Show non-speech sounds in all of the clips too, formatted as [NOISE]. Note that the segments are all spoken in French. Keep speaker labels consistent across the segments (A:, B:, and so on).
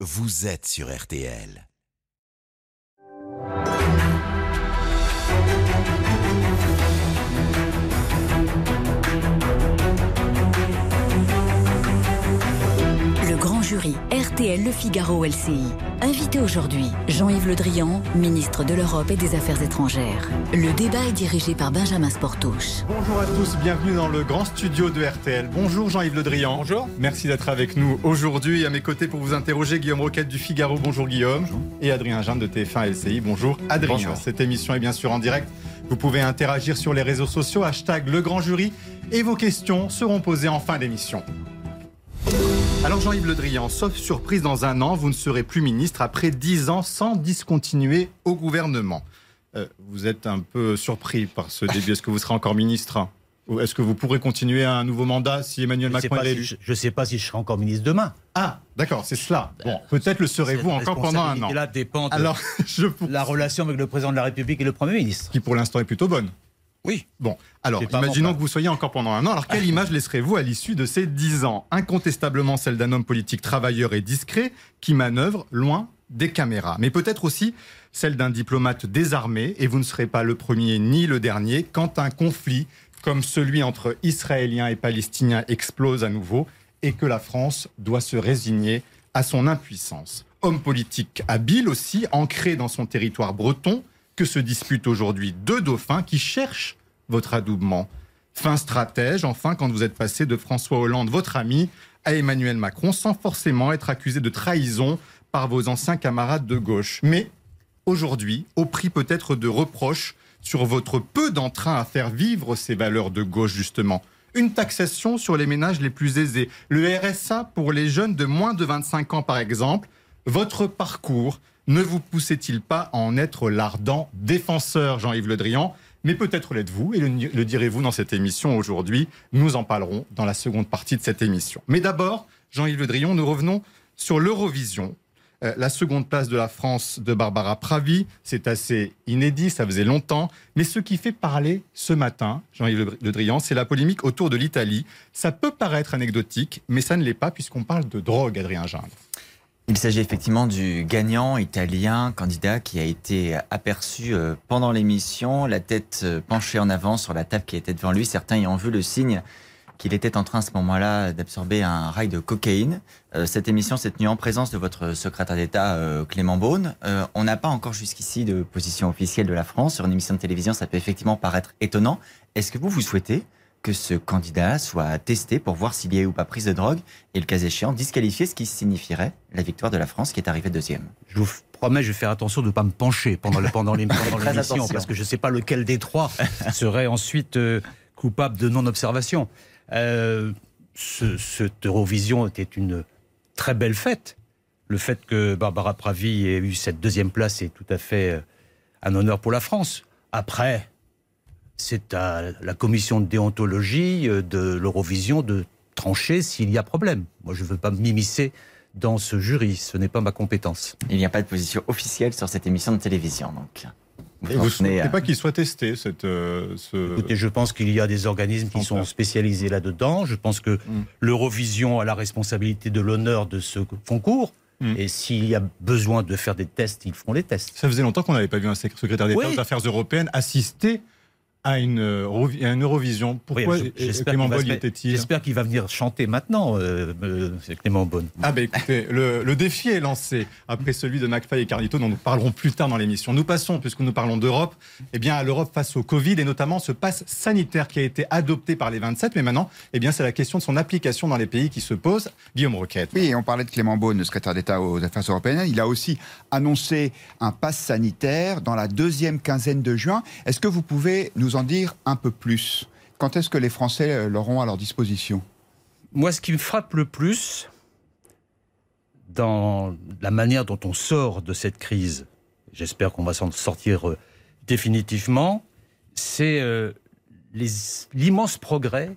A: vous êtes sur RTL.
B: Jury RTL Le Figaro LCI. Invité aujourd'hui, Jean-Yves Le Drian, ministre de l'Europe et des Affaires étrangères. Le débat est dirigé par Benjamin Sportouche.
C: Bonjour à tous, bienvenue dans le grand studio de RTL. Bonjour Jean-Yves Le Drian.
D: Bonjour.
C: Merci d'être avec nous aujourd'hui. À mes côtés pour vous interroger, Guillaume Roquette du Figaro. Bonjour Guillaume. Et Adrien Jeanne de TF1 LCI. Bonjour Adrien.
D: Bonjour.
C: Cette émission est bien sûr en direct. Vous pouvez interagir sur les réseaux sociaux, hashtag le grand jury. Et vos questions seront posées en fin d'émission. Alors Jean-Yves Le Drian, sauf surprise dans un an, vous ne serez plus ministre après 10 ans sans discontinuer au gouvernement. Euh, vous êtes un peu surpris par ce début. Est-ce que vous serez encore ministre? Ou est-ce que vous pourrez continuer un nouveau mandat si Emmanuel
D: Je
C: Macron est
D: si
C: élu?
D: je ne sais pas si je serai encore ministre demain.
C: Ah, d'accord, c'est cela. Bon, peut-être le serez-vous encore pendant un an.
D: responsabilité-là dépend de
C: Alors, [LAUGHS] je vous...
D: la relation avec le président de la République et le Premier ministre.
C: qui pour l'instant est plutôt bonne.
D: Oui.
C: Bon, alors imaginons que vous soyez encore pendant un an. Alors quelle [LAUGHS] image laisserez-vous à l'issue de ces dix ans? Incontestablement celle d'un homme politique travailleur et discret qui manœuvre loin des caméras. Mais peut-être aussi celle d'un diplomate désarmé, et vous ne serez pas le premier ni le dernier, quand un conflit comme celui entre Israéliens et Palestiniens explose à nouveau, et que la France doit se résigner à son impuissance. Homme politique habile aussi, ancré dans son territoire breton, que se disputent aujourd'hui deux dauphins qui cherchent votre adoubement. Fin stratège, enfin, quand vous êtes passé de François Hollande, votre ami, à Emmanuel Macron, sans forcément être accusé de trahison par vos anciens camarades de gauche. Mais aujourd'hui, au prix peut-être de reproches sur votre peu d'entrain à faire vivre ces valeurs de gauche, justement. Une taxation sur les ménages les plus aisés, le RSA pour les jeunes de moins de 25 ans, par exemple. Votre parcours ne vous poussait-il pas à en être l'ardent défenseur, Jean-Yves Le Drian? Mais peut-être l'êtes-vous, et le, direz-vous dans cette émission aujourd'hui. Nous en parlerons dans la seconde partie de cette émission. Mais d'abord, Jean-Yves Le Drian, nous revenons sur l'Eurovision. Euh, la seconde place de la France de Barbara Pravi, c'est assez inédit, ça faisait longtemps. Mais ce qui fait parler ce matin, Jean-Yves Le Drian, c'est la polémique autour de l'Italie. Ça peut paraître anecdotique, mais ça ne l'est pas puisqu'on parle de drogue, Adrien Gindre.
E: Il s'agit effectivement du gagnant italien, candidat qui a été aperçu euh, pendant l'émission, la tête euh, penchée en avant sur la table qui était devant lui. Certains y ont vu le signe qu'il était en train à ce moment-là d'absorber un rail de cocaïne. Euh, cette émission s'est tenue en présence de votre secrétaire d'État Clément Beaune. On n'a pas encore jusqu'ici de position officielle de la France sur une émission de télévision. Ça peut effectivement paraître étonnant. Est-ce que vous vous souhaitez que ce candidat soit testé pour voir s'il y a eu ou pas prise de drogue et le cas échéant disqualifier ce qui signifierait la victoire de la France qui est arrivée deuxième.
D: Je vous promets, je vais faire attention de ne pas me pencher pendant le- pendant [LAUGHS] l'émission, parce que je ne sais pas lequel des trois [LAUGHS] serait ensuite euh, coupable de non-observation. Euh, ce, cette Eurovision était une très belle fête. Le fait que Barbara Pravi ait eu cette deuxième place est tout à fait euh, un honneur pour la France. Après, c'est à la commission de déontologie euh, de l'Eurovision de trancher s'il y a problème. Moi, je ne veux pas m'immiscer dans ce jury, ce n'est pas ma compétence.
E: Il n'y a pas de position officielle sur cette émission de télévision. Donc,
C: vous ne souhaitez
E: à-
C: pas qu'il soit testé, cette, euh, ce...
D: Écoutez, je pense qu'il y a des organismes qui sont spécialisés là-dedans. Je pense que
C: Mm.
D: l'Eurovision a la responsabilité de l'honneur de ce concours.
C: Mm.
D: Et s'il y a besoin de faire des tests, ils feront les tests.
C: Ça faisait longtemps qu'on n'avait pas vu un sec- secrétaire d'État
D: Oui.
C: aux Affaires européennes assister à une, Eurovi- à une Eurovision. Pourquoi
D: Oui, j'espère
C: Clément
D: mettre-
C: était-il?
D: J'espère qu'il va venir chanter maintenant, euh, euh, Clément Beaune.
C: Ah ben écoutez, le, le défi est lancé après celui de McFly et Carlito dont nous parlerons plus tard dans l'émission. Nous passons, puisque nous parlons d'Europe, eh bien à l'Europe face au Covid et notamment ce pass sanitaire qui a été adopté par les 27, mais maintenant, eh bien c'est la question de son application dans les pays qui se pose. Guillaume Roquette.
F: Oui, on parlait de Clément Beaune, le secrétaire d'État aux Affaires européennes. Il a aussi annoncé un pass sanitaire dans la deuxième quinzaine de juin. Est-ce que vous pouvez nous en dire un peu plus. Quand est-ce que les Français euh, l'auront à leur disposition?
D: Moi, ce qui me frappe le plus dans la manière dont on sort de cette crise, j'espère qu'on va s'en sortir euh, définitivement, c'est euh, l'immense progrès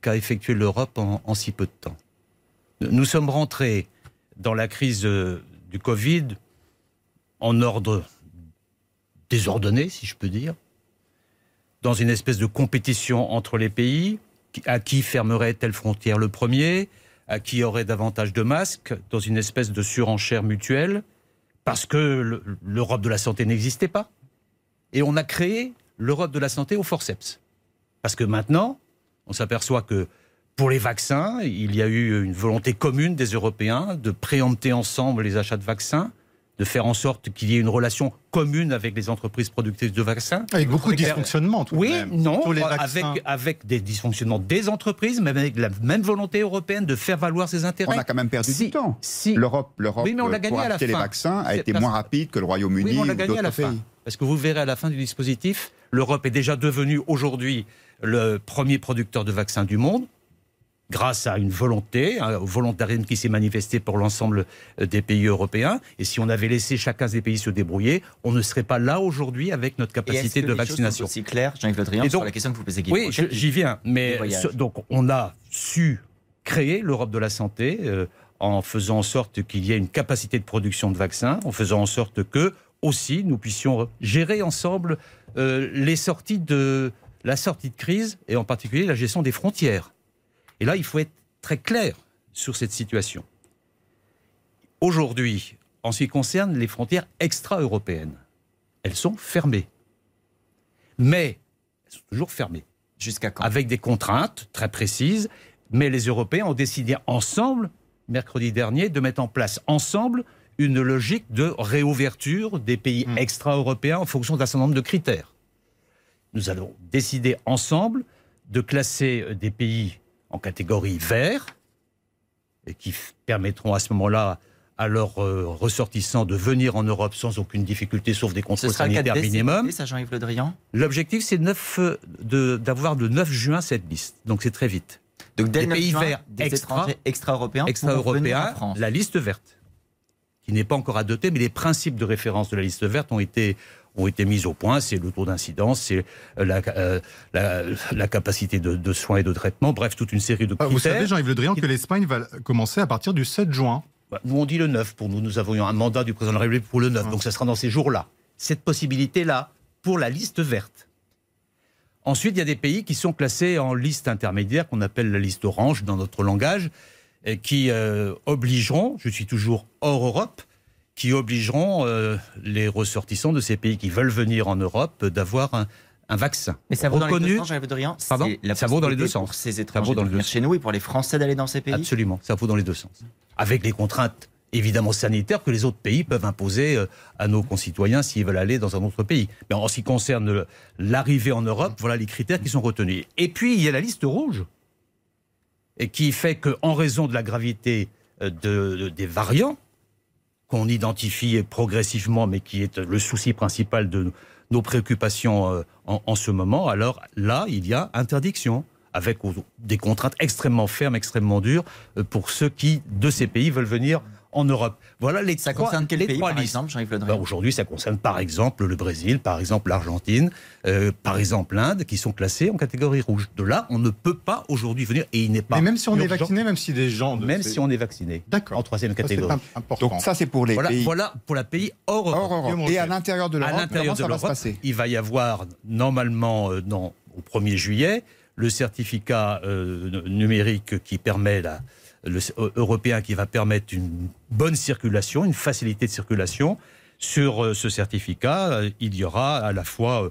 D: qu'a effectué l'Europe en, si peu de temps. Nous sommes rentrés dans la crise du Covid en ordre désordonné, si je peux dire, dans une espèce de compétition entre les pays, à qui fermerait telle frontière le premier, à qui aurait davantage de masques? Dans une espèce de surenchère mutuelle? Parce que l'Europe de la santé n'existait pas. Et on a créé l'Europe de la santé au forceps. Parce que maintenant, on s'aperçoit que pour les vaccins, il y a eu une volonté commune des Européens de préempter ensemble les achats de vaccins de faire en sorte qu'il y ait une relation commune avec les entreprises productrices de vaccins.
C: Avec beaucoup de dysfonctionnements, tout
D: Oui, non, avec, avec des dysfonctionnements des entreprises, mais avec la même volonté européenne de faire valoir ses intérêts.
F: On a quand même perdu du temps. Si, L'Europe, l'Europe
D: oui, mais on l'a gagné à la fin.
F: les vaccins a été moins rapide que le Royaume-Uni oui, on l'a gagné à la fin.
D: Parce que vous verrez à la fin du dispositif, l'Europe est déjà devenue aujourd'hui le premier producteur de vaccins du monde grâce à une volonté, un volontarisme qui s'est manifesté pour l'ensemble euh, des pays européens. Et si on avait laissé chacun des pays se débrouiller, on ne serait pas là aujourd'hui avec notre capacité de vaccination.
E: C'est clair, Jean-Yves Le Drian, sur la question que vous posez.
D: Oui, j'y viens. Mais donc on a su créer l'Europe de la santé euh, en faisant en sorte qu'il y ait une capacité de production de vaccins, en faisant en sorte que aussi nous puissions gérer ensemble euh, les sorties de la sortie de crise et en particulier la gestion des frontières. Et là, il faut être très clair sur cette situation. Aujourd'hui, en ce qui concerne les frontières extra-européennes, elles sont fermées. Mais elles sont toujours fermées.
E: Jusqu'à quand?
D: Avec des contraintes très précises. Mais les Européens ont décidé ensemble, mercredi dernier, de mettre en place ensemble une logique de réouverture des pays hmm. extra-européens en fonction d'un certain nombre de critères. Nous allons décider ensemble de classer des pays en catégorie vert, et qui permettront à ce moment-là à leurs euh, ressortissants de venir en Europe sans aucune difficulté, sauf des contrôles sanitaires minimum.
E: Ça, Jean-Yves Le Drian?
D: L'objectif, c'est euh, d'avoir le 9 juin cette liste. Donc c'est très vite.
E: Donc dès des pays verts des extra, extra-européens,
D: extra-européens, la liste verte, qui n'est pas encore adoptée, mais les principes de référence de la liste verte ont été ont été mises au point. C'est le taux d'incidence, c'est la, euh, la, capacité de, soins et de traitement, bref, toute une série de critères.
C: Ah, vous savez, Jean-Yves Le Drian, que l'Espagne va commencer à partir du 7 juin.
D: Bah, nous, on dit le 9 pour nous. Nous avons eu un mandat du président de la République pour le 9, donc ça sera dans ces jours-là. Cette possibilité-là, pour la liste verte. Ensuite, il y a des pays qui sont classés en liste intermédiaire, qu'on appelle la liste orange dans notre langage, et qui euh, obligeront, je suis toujours hors Europe, qui obligeront euh, les ressortissants de ces pays qui veulent venir en Europe d'avoir un, vaccin.
E: Mais ça vaut dans les deux sens.
D: Pardon Ça vaut dans les deux sens.
E: Pour ces étrangers de venir chez nous et pour les Français d'aller dans ces pays
D: Absolument, ça vaut dans les deux sens. Avec les contraintes évidemment sanitaires que les autres pays peuvent imposer euh, à nos concitoyens s'ils veulent aller dans un autre pays. Mais en ce qui concerne l'arrivée en Europe, voilà les critères qui sont retenus. Et puis, il y a la liste rouge, et qui fait qu'en raison de la gravité euh, de, des variants, qu'on identifie progressivement, mais qui est le souci principal de nos préoccupations euh, en, ce moment, alors là, il y a interdiction avec des contraintes extrêmement fermes, extrêmement dures euh, pour ceux qui, de ces pays, veulent venir en Europe. Voilà les
E: ça
D: trois,
E: concerne quel
D: les
E: pays,
D: trois
E: par exemple,
D: ben, Aujourd'hui, ça concerne par exemple le Brésil, par exemple l'Argentine, euh, par exemple l'Inde, qui sont classés en catégorie rouge. De là, on ne peut pas aujourd'hui venir et il n'est pas.
C: Mais même si on est vacciné, même si des gens.
D: même si on est vacciné.
C: D'accord.
D: En troisième catégorie.
F: Donc ça, c'est pour les
D: voilà,
F: pays.
D: Voilà pour la pays hors Europe.
F: Et à l'intérieur de l'Europe, comment ça va se passer
D: Il va y avoir normalement, euh, non, au 1er juillet, le certificat euh, numérique qui permet la euh, européen qui va permettre une bonne circulation, une facilité de circulation. Sur euh, ce certificat, euh, il y aura à la fois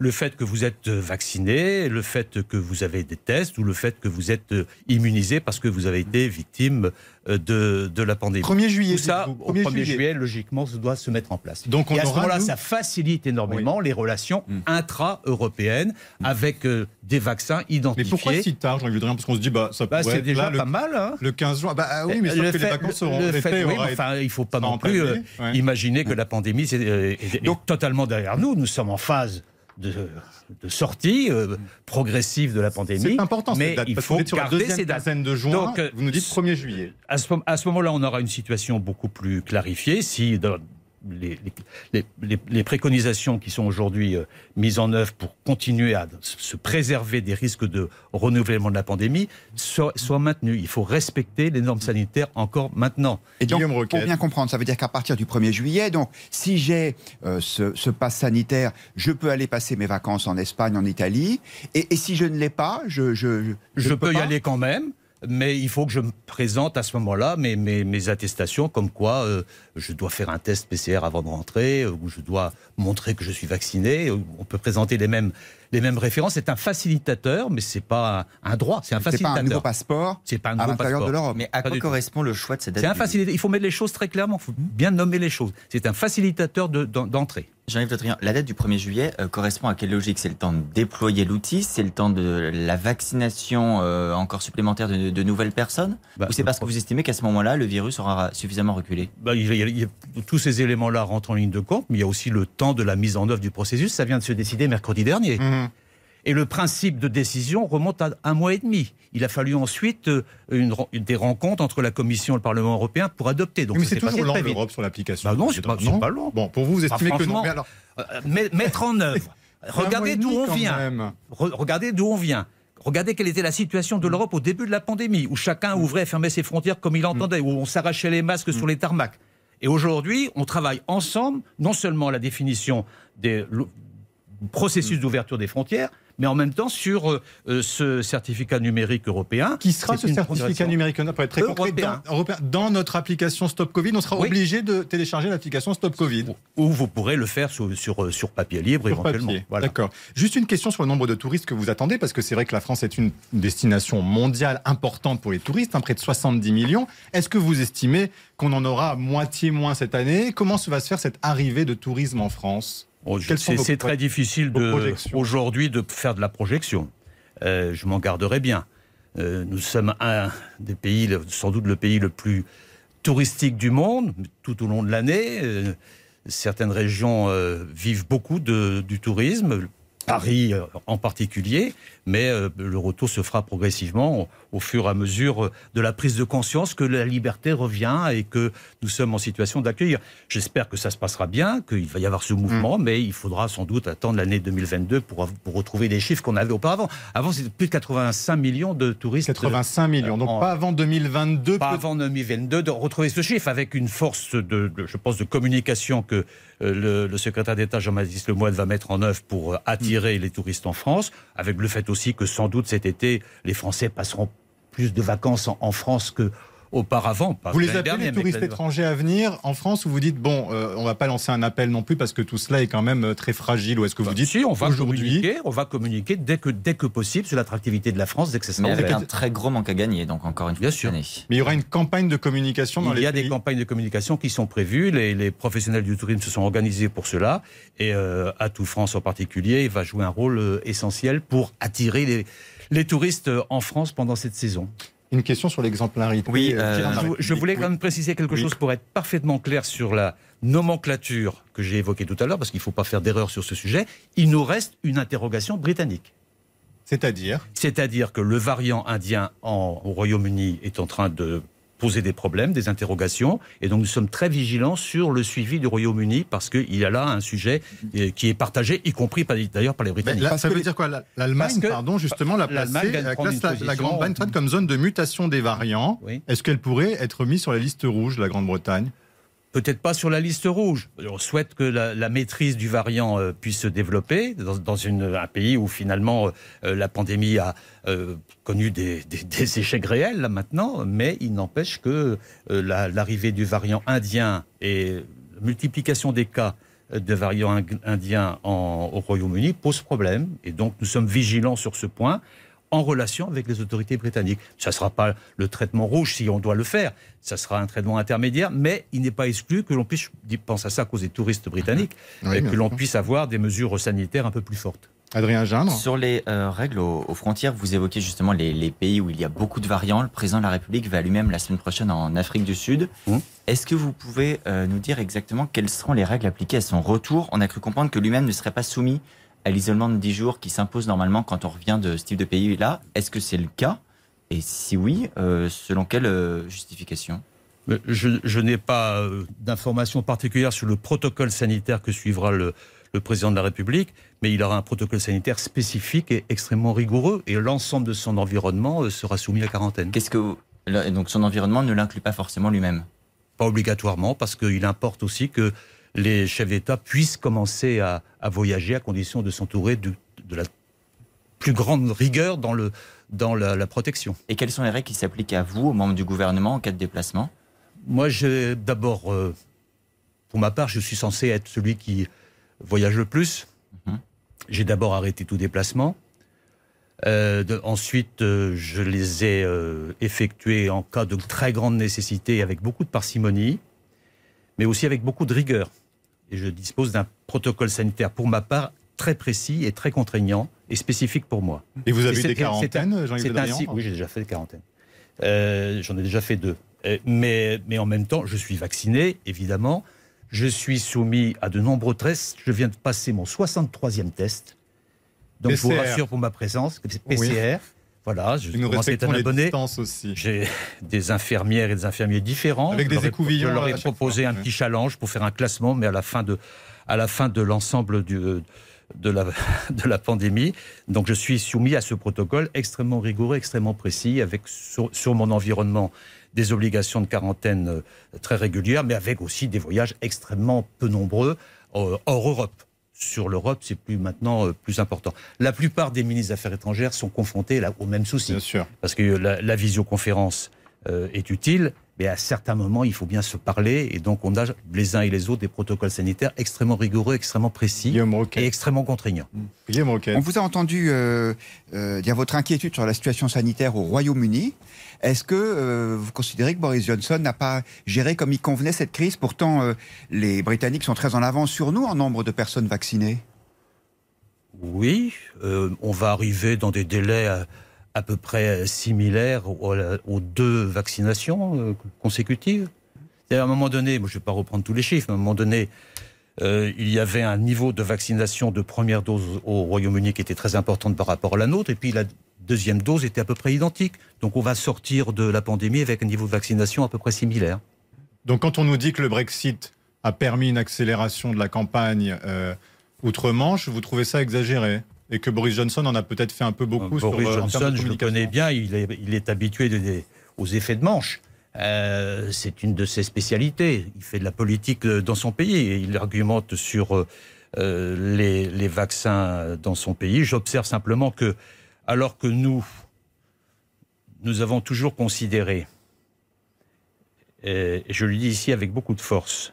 D: le fait que vous êtes vacciné, le fait que vous avez des tests ou le fait que vous êtes immunisé parce que vous avez été victime euh, de, de la pandémie.
C: 1er juillet.
D: Tout ça, au 1er juillet. logiquement, ça doit se mettre en place. Donc on Et à ce moment-là, ça facilite énormément les relations mm. intra-européennes avec euh, des vaccins identifiés.
C: Mais pourquoi si tard, Jean-Yves Parce qu'on se dit, bah, ça
D: bah, C'est déjà pas mal. Hein.
C: le 15 juin. Bah, oui, mais sauf que les vacances seront le fait,
D: oui, enfin, Il ne faut pas non plus euh, imaginer que la pandémie est, est, Donc, totalement derrière nous. Nous sommes en phase de, sortie euh, progressive de la pandémie.
C: C'est important, mais date, il faut garder ces dates. de juin. Donc, vous nous dites 1er juillet.
D: À ce, à ce moment-là, on aura une situation beaucoup plus clarifiée. Si dans, les, les, préconisations qui sont aujourd'hui euh, mises en œuvre pour continuer à se préserver des risques de renouvellement de la pandémie soient, maintenues. Il faut respecter les normes sanitaires encore maintenant.
F: Et donc, pour bien comprendre, ça veut dire qu'à partir du 1er juillet, donc si j'ai euh, ce, ce pass sanitaire, je peux aller passer mes vacances en Espagne, en Italie. Et, si je ne l'ai pas, je,
D: je, je, peux, y aller quand même mais il faut que je me présente à ce moment-là mes, mes, attestations comme quoi euh, je dois faire un test PCR avant de rentrer, euh, ou je dois montrer que je suis vacciné. On peut présenter les mêmes, les mêmes références. C'est un facilitateur, mais c'est pas un, droit. C'est un facilitateur.
F: C'est pas un nouveau passeport.
D: C'est pas un nouveau
F: à l'intérieur de l'Europe.
E: Mais à quoi correspond le choix de cette date
D: C'est un facilitateur. Il faut mettre les choses très clairement. Il faut bien nommer les choses. C'est un facilitateur d'entrée.
E: Jean-Yves Le la date du 1er juillet euh, correspond à quelle logique? C'est le temps de déployer l'outil C'est le temps de la vaccination euh, encore supplémentaire de, de nouvelles personnes? Bah, Ou c'est parce que vous estimez qu'à ce moment-là, le virus aura suffisamment reculé?
D: Bah, il y a, Tous ces éléments-là rentrent en ligne de compte, mais il y a aussi le temps de la mise en œuvre du processus. Ça vient de se décider mercredi dernier. Mmh. Et le principe de décision remonte à un mois et demi. Il a fallu ensuite euh, une, des rencontres entre la Commission et le Parlement européen pour adopter.
C: Donc, mais c'est toujours lent l'Europe sur l'application.
D: Bah non, c'est pas, pas, long.
C: Bon, pour vous, vous estimez que non.
D: alors... Euh, [LAUGHS] mettre en œuvre. regardez d'où on vient. regardez d'où on vient. Regardez quelle était la situation de l'Europe au début de la pandémie, où chacun mm. ouvrait et fermait ses frontières comme il entendait, où on s'arrachait les masques sur mm. les tarmacs. Et aujourd'hui, on travaille ensemble, non seulement à la définition des processus d'ouverture des frontières, mais en même temps sur euh, euh, ce certificat numérique européen.
C: Qui sera ce certificat numérique pour être très européen. dans, notre application Stop Covid, on sera obligé de télécharger l'application Stop Covid.
D: Ou vous pourrez le faire sur, sur, euh, papier libre éventuellement.
C: D'accord. Juste une question sur le nombre de touristes que vous attendez, parce que c'est vrai que la France est une destination mondiale importante pour les touristes, hein, près de 70 millions. Est-ce que vous estimez qu'on en aura moitié moins cette année? Comment va se faire cette arrivée de tourisme en France?
D: Oh, c'est très difficile aujourd'hui de faire de la projection. Euh, je m'en garderai bien. Euh, nous sommes un des pays, sans doute le pays le plus touristique du monde, tout au long de l'année. Euh, certaines régions vivent beaucoup du tourisme. Paris en particulier, mais le retour se fera progressivement au fur et à mesure de la prise de conscience que la liberté revient et que nous sommes en situation d'accueillir. J'espère que ça se passera bien, qu'il va y avoir ce mouvement, mm. mais il faudra sans doute attendre l'année 2022 pour, pour retrouver des chiffres qu'on avait auparavant. Avant, c'était plus de 85 millions de touristes.
C: 85 millions, donc pas avant 2022.
D: Pas avant 2022 de retrouver ce chiffre avec une force de, je pense, de communication que euh, le, secrétaire d'État Jean-Baptiste Lemoyne va mettre en œuvre pour euh, attirer mm. les touristes en France, avec le fait aussi que sans doute cet été, les Français passeront plus de vacances en, France que auparavant.
C: vous les appelez les touristes étrangers à venir en France ou vous dites bon, euh, on va pas lancer un appel non plus parce que tout cela est quand même euh, très fragile ou est-ce que vous bah, dites
D: si, on va communiquer, on va communiquer dès que dès que possible sur l'attractivité de la France dès que ça sera
E: Mais avec un très gros manque à gagner donc encore une fois.
D: Bien sûr.
C: Mais il y aura une campagne de communication dans
D: il
C: les
D: Il y a des campagnes de communication qui sont prévues. Les, professionnels du tourisme se sont organisés pour cela et euh, à tout France en particulier, il va jouer un rôle essentiel pour attirer les les touristes en France pendant cette saison.
C: Une question sur l'exemplarité.
D: Oui, euh, euh, je, voulais quand même préciser quelque chose pour être parfaitement clair sur la nomenclature que j'ai évoquée tout à l'heure, parce qu'il ne faut pas faire d'erreur sur ce sujet. Il nous reste une interrogation britannique.
C: C'est-à-dire?
D: C'est-à-dire que le variant indien en, au Royaume-Uni est en train de poser des problèmes, des interrogations. Et donc nous sommes très vigilants sur le suivi du Royaume-Uni parce qu'il y a là un sujet euh, qui est partagé, y compris d'ailleurs par les Britanniques.
C: ça veut dire quoi L'Allemagne, pardon, justement, la placer, la, la Grande-Bretagne comme zone de mutation des variants. Est-ce qu'elle pourrait être mise sur la liste rouge, la Grande-Bretagne?
D: Peut-être pas sur la liste rouge. On souhaite que la, maîtrise du variant euh, puisse se développer dans, un pays où finalement euh, la pandémie a euh, connu des, [LAUGHS] échecs réels là maintenant, mais il n'empêche que l'arrivée du variant indien et la multiplication des cas de variants indiens au Royaume-Uni pose problème. Et donc nous sommes vigilants sur ce point en relation avec les autorités britanniques. Ça ne sera pas le traitement rouge si on doit le faire, ça sera un traitement intermédiaire, mais il n'est pas exclu que l'on puisse, je pense à ça à cause des touristes britanniques, et que l'on puisse avoir des mesures sanitaires un peu plus fortes.
C: Adrien Gindre.
E: Sur les euh, règles aux, frontières, vous évoquez justement les, pays où il y a beaucoup de variants. Le président de la République va lui-même la semaine prochaine en Afrique du Sud. Mmh. Est-ce que vous pouvez euh, nous dire exactement quelles seront les règles appliquées à son retour? On a cru comprendre que lui-même ne serait pas soumis à l'isolement de 10 jours qui s'impose normalement quand on revient de ce type de pays-là. Est-ce que c'est le cas? Et si oui, euh, selon quelle euh, justification?
D: Je, n'ai pas euh, d'informations particulières sur le protocole sanitaire que suivra le, président de la République, mais il aura un protocole sanitaire spécifique et extrêmement rigoureux, et l'ensemble de son environnement sera soumis à quarantaine.
E: Qu'est-ce que donc son environnement ne l'inclut pas forcément lui-même?
D: Pas obligatoirement, parce qu'il importe aussi que les chefs d'État puissent commencer à, voyager à condition de s'entourer de, la plus grande rigueur dans, le, dans la, la protection.
E: Et quelles sont les règles qui s'appliquent à vous, aux membres du gouvernement, en cas de déplacement?
D: Moi, j'ai d'abord, euh, pour ma part, je suis censé être celui qui voyage le plus.
E: Mhm.
D: J'ai d'abord arrêté tout déplacement. Euh, de- ensuite, euh, je les ai euh, effectués en cas de très grande nécessité, avec beaucoup de parcimonie, mais aussi avec beaucoup de rigueur. Et je dispose d'un protocole sanitaire, pour ma part, très précis et très contraignant et spécifique pour moi.
C: Et vous
D: Et
C: avez
D: c'est-
C: des
D: c'est un-
C: quarantaines, Jean-Yves Le
D: ainsi. Oui, j'ai déjà fait des quarantaines. Euh, J'en ai déjà fait deux. Euh, mais, mais en même temps, je suis vacciné, évidemment. Je suis soumis à de nombreux tests. Je viens de passer mon 63e test. Donc, je vous rassure pour ma présence. que c'est PCR. Voilà, je
C: nous respectons les
D: abonné.
C: aussi.
D: J'ai des infirmières et des infirmiers différents.
C: Avec
D: Je
C: des écouvillons
D: Je leur ai proposé
C: fois,
D: un petit challenge pour faire un classement, mais à la fin de, à la fin de l'ensemble du, de, la, [LAUGHS] de la pandémie. Donc je suis soumis à ce protocole extrêmement rigoureux, extrêmement précis, avec sur, sur mon environnement des obligations de quarantaine euh, très régulières, mais avec aussi des voyages extrêmement peu nombreux euh, hors Europe. Sur l'Europe, c'est plus maintenant euh, plus important. La plupart des ministres des Affaires étrangères sont confrontés là, au même souci
C: Bien sûr.
D: parce que la, la visioconférence euh, est utile, mais à certains moments, il faut bien se parler, et donc on a les uns et les autres des protocoles sanitaires extrêmement rigoureux, extrêmement précis et extrêmement contraignants.
C: Guillaume Roquet.
F: On vous a entendu euh, euh, dire votre inquiétude sur la situation sanitaire au Royaume-Uni. Est-ce que euh, vous considérez que Boris Johnson n'a pas géré comme il convenait cette crise? Pourtant, euh, les Britanniques sont très en avance sur nous en nombre de personnes vaccinées.
D: Oui, euh, on va arriver dans des délais à, à peu près similaires aux, deux vaccinations consécutives. C'est-à-dire, à un moment donné, moi, je ne vais pas reprendre tous les chiffres, mais à un moment donné, euh, il y avait un niveau de vaccination de première dose au Royaume-Uni qui était très important par rapport à la nôtre, et puis la deuxième dose était à peu près identique. Donc on va sortir de la pandémie avec un niveau de vaccination à peu près similaire.
C: Donc quand on nous dit que le Brexit a permis une accélération de la campagne euh, outre-Manche, vous trouvez ça exagéré? Et que Boris Johnson en a peut-être fait un peu beaucoup sur
D: Boris
C: euh, en termes de
D: Johnson, je le connais bien, il est, il est habitué de- de- aux effets de manche. Euh, c'est une de ses spécialités. Il fait de la politique euh, dans son pays et il argumente sur euh, les, les vaccins dans son pays. J'observe simplement que, alors que nous, nous avons toujours considéré, et je le dis ici avec beaucoup de force,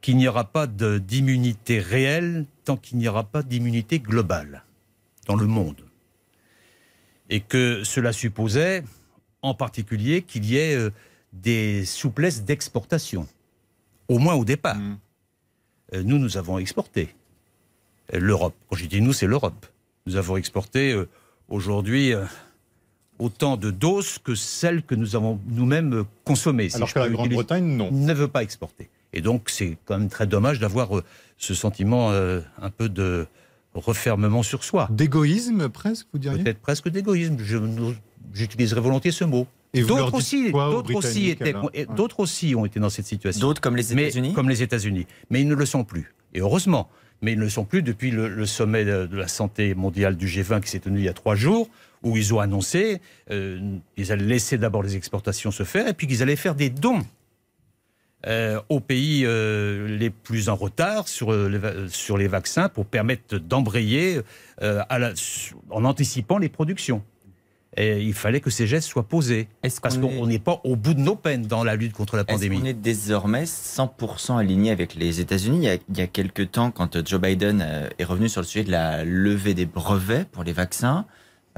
D: qu'il n'y aura pas d'immunité réelle tant qu'il n'y aura pas d'immunité globale dans le monde. Et que cela supposait, en particulier, qu'il y ait euh, des souplesses d'exportation, au moins au départ.
C: Mm.
D: Euh, nous, nous avons exporté. Euh, L'Europe, quand je dis nous, c'est l'Europe. Nous avons exporté aujourd'hui autant de doses que celles que nous avons nous-mêmes consommées. si
C: Alors que la Grande-Bretagne, non.
D: ne veut pas exporter. Et donc, c'est quand même très dommage d'avoir ce sentiment euh, un peu de refermement sur soi.
C: D'égoïsme presque, vous diriez?
D: Peut-être presque d'égoïsme. Je- J'utiliserai volontiers ce mot. D'autres aussi, d'autres aussi, étaient- d'autres aussi ont été dans cette situation.
E: D'autres comme les États-Unis
D: Comme les États-Unis. Mais ils ne le sont plus. Et heureusement. Mais ils ne le sont plus depuis le, le sommet de, de la santé mondiale du G20 qui s'est tenu il y a trois jours, où ils ont annoncé euh, qu'ils allaient laisser d'abord les exportations se faire et puis qu'ils allaient faire des dons euh, aux pays euh, les plus en retard sur, euh, les, va- sur les vaccins pour permettre d'embrayer euh, en anticipant les productions. Et il fallait que ces gestes soient posés.
E: Est-ce
D: Parce
E: qu'on
D: qu'on
E: est-
D: n'est pas au bout de nos peines dans la lutte contre la
E: Est-ce
D: pandémie.
E: qu'on est désormais 100% aligné avec les États-Unis? Il, y a- il y a quelques temps, quand Joe Biden euh, est revenu sur le sujet de la levée des brevets pour les vaccins,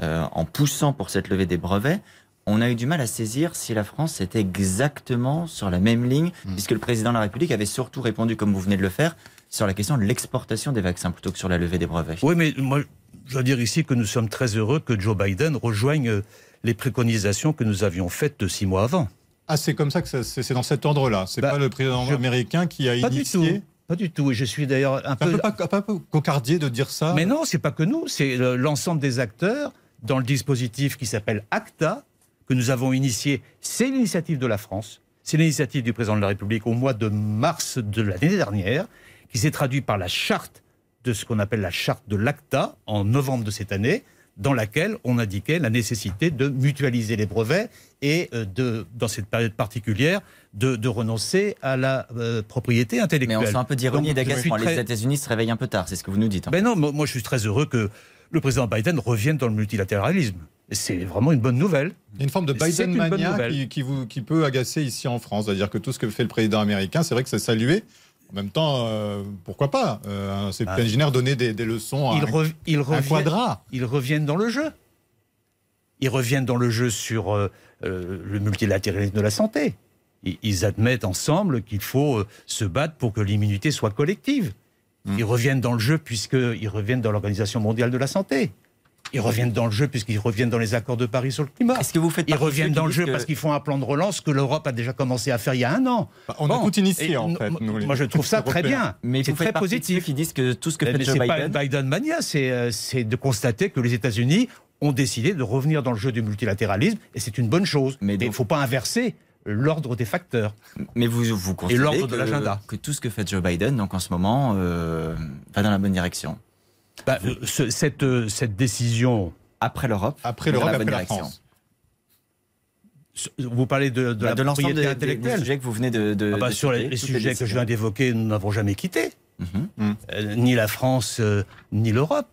E: euh, en poussant pour cette levée des brevets, on a eu du mal à saisir si la France était exactement sur la même ligne,
C: Mm.
E: puisque le président de la République avait surtout répondu, comme vous venez de le faire, sur la question de l'exportation des vaccins plutôt que sur la levée des brevets.
D: Oui, mais moi, je dois dire ici que nous sommes très heureux que Joe Biden rejoigne euh, les préconisations que nous avions faites six mois avant.
C: Ah, c'est comme ça que c'est dans cet ordre-là. C'est
D: Bah,
C: pas le président
D: je-
C: américain qui a
D: Pas du tout.
C: initié.
D: Pas du tout. Et je suis d'ailleurs un
C: un
D: peu.
C: peu pas, pas un peu cocardier de dire ça.
D: Mais non, c'est pas que nous, c'est euh, l'ensemble des acteurs dans le dispositif qui s'appelle ACTA, que nous avons initié. C'est l'initiative de la France, c'est l'initiative du président de la République au mois de mars de l'année dernière, qui s'est traduit par la charte de ce qu'on appelle la charte de l'ACTA en novembre de cette année, dans laquelle on indiquait la nécessité de mutualiser les brevets et euh, de, dans cette période particulière, de, de renoncer à la euh, propriété
E: Mais
D: intellectuelle.
E: on sent un peu d'ironie et d'agacement.
D: très-
E: Les États-Unis se réveillent un peu tard, c'est ce que vous nous dites. hein.
D: ben non, moi moi, je suis très heureux que, le président Biden revienne dans le multilatéralisme. C'est vraiment une bonne nouvelle.
C: Il y a une forme de Biden mania qui, qui vous, qui peut agacer ici en France. C'est-à-dire que tout ce que fait le président américain, c'est vrai que c'est salué. En même temps, euh, pourquoi pas euh, C'est
D: Ah.
C: ingénieur donner des, des leçons à
D: Ils,
C: un,
D: ils
C: un
D: reviennent,
C: quadra.
D: ils reviennent dans le jeu. Ils reviennent dans le jeu sur euh, le multilatéralisme de la santé. Ils, ils admettent ensemble qu'il faut se battre pour que l'immunité soit collective.
C: Hmm.
D: Ils reviennent dans le jeu puisqu'ils reviennent dans l'Organisation mondiale de la santé. Ils reviennent dans le jeu puisqu'ils reviennent dans les accords de Paris sur le climat.
E: Est-ce que vous faites
D: Ils reviennent dans le jeu
E: que-
D: parce qu'ils font un plan de relance que l'Europe a déjà commencé à faire il y a un an.
C: Bah, on a
D: Bon.
C: tout initié,
D: Et
C: en fait. nous, les-
D: moi, je trouve ça très bien.
E: Mais
D: c'est très positif.
E: qui disent que tout ce que fait
D: Mais
E: Joe
D: c'est pas
E: Biden,
D: Biden mania, c'est euh, c'est de constater que les États-Unis ont décidé de revenir dans le jeu du multilatéralisme et c'est une bonne chose.
E: Mais
D: il
E: donc-
D: ne faut pas inverser l'ordre des facteurs.
E: mais vous vous considérez
D: l'ordre de
E: que,
D: l'agenda.
E: que tout ce que fait Joe Biden, donc en ce moment, euh, va dans la bonne direction.
D: Bah, euh, ce- cette, euh, cette décision,
E: Après l'Europe,
C: Après l'Europe,
E: la bonne
C: après la
E: direction.
C: France.
D: ce- vous parlez de, de
E: Bah,
D: la
E: de
D: propriété
E: des, des- des
D: intellectuelle.
E: sujets que vous venez de, de-
D: Ah bah,
E: de
D: sur les, sujets que je viens d'évoquer, nous n'avons jamais quitté.
E: Mhm.
D: Euh, ni la France, euh, ni l'Europe.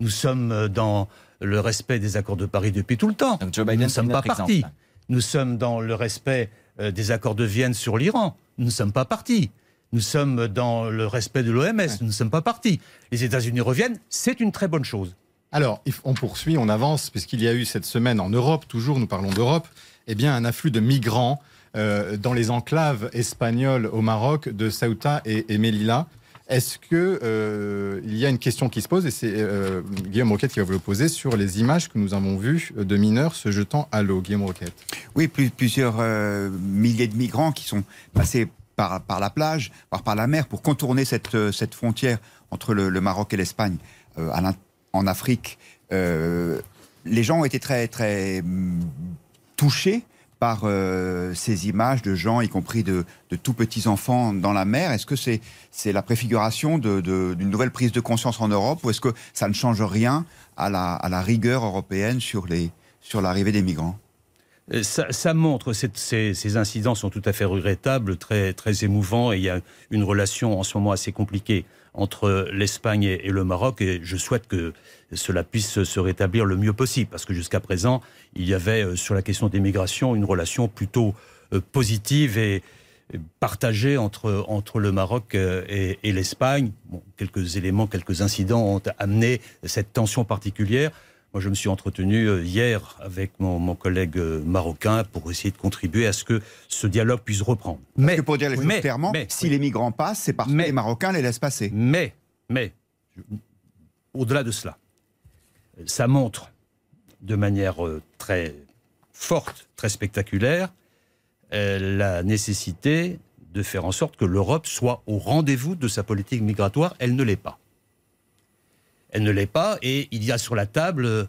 D: Nous sommes dans le respect des accords de Paris depuis tout le temps.
E: Donc Joe
D: Nous ne sommes pas partis. Nous sommes dans le respect euh, des accords de Vienne sur l'Iran. Nous ne sommes pas partis. Nous sommes dans le respect de l'OMS. Nous ne sommes pas partis. Les États-Unis reviennent. C'est une très bonne chose.
C: Alors, on poursuit, on avance, puisqu'il y a eu cette semaine en Europe, toujours nous parlons d'Europe, eh bien un afflux de migrants euh, dans les enclaves espagnoles au Maroc de Ceuta et, et Melilla. Est-ce que euh, il y a une question qui se pose et c'est euh, Guillaume Roquette qui va vous le poser sur les images que nous avons vues de mineurs se jetant à l'eau. Guillaume Roquette?
F: Oui, plus- plusieurs euh, milliers de migrants qui sont passés par, la plage, par, la mer, pour contourner cette, euh, cette frontière entre le, Maroc et l'Espagne euh, en Afrique. Euh, les gens ont été très, très hum, touchés par ces images de gens, y compris de, de tout petits enfants dans la mer. Est-ce que c'est la préfiguration d'une nouvelle prise de conscience en Europe ou est-ce que ça ne change rien à la, à la rigueur européenne sur sur l'arrivée des migrants?
D: Ça, ça montre, ces, ces incidents sont tout à fait regrettables, très, très émouvants, et il y a une relation en ce moment assez compliquée entre l'Espagne et, le Maroc, et je souhaite que cela puisse se rétablir le mieux possible, parce que jusqu'à présent, il y avait euh, sur la question des migrations une relation plutôt euh, positive et partagée entre, entre le Maroc euh, et, l'Espagne. Quelques éléments, quelques incidents ont amené cette tension particulière. Moi, je me suis entretenu euh, hier avec mon, mon collègue euh, marocain pour essayer de contribuer à ce que ce dialogue puisse reprendre. Mais,
F: que pour dire les choses
D: mais-
F: clairement,
D: mais-
F: si les migrants passent, c'est parce que les Marocains les laissent passer.
D: mais, mais, au-delà de cela, ça montre de manière euh, très forte, très spectaculaire, la nécessité de faire en sorte que l'Europe soit au rendez-vous de sa politique migratoire. Elle ne l'est pas. Elle ne l'est pas, et il y a sur la table euh,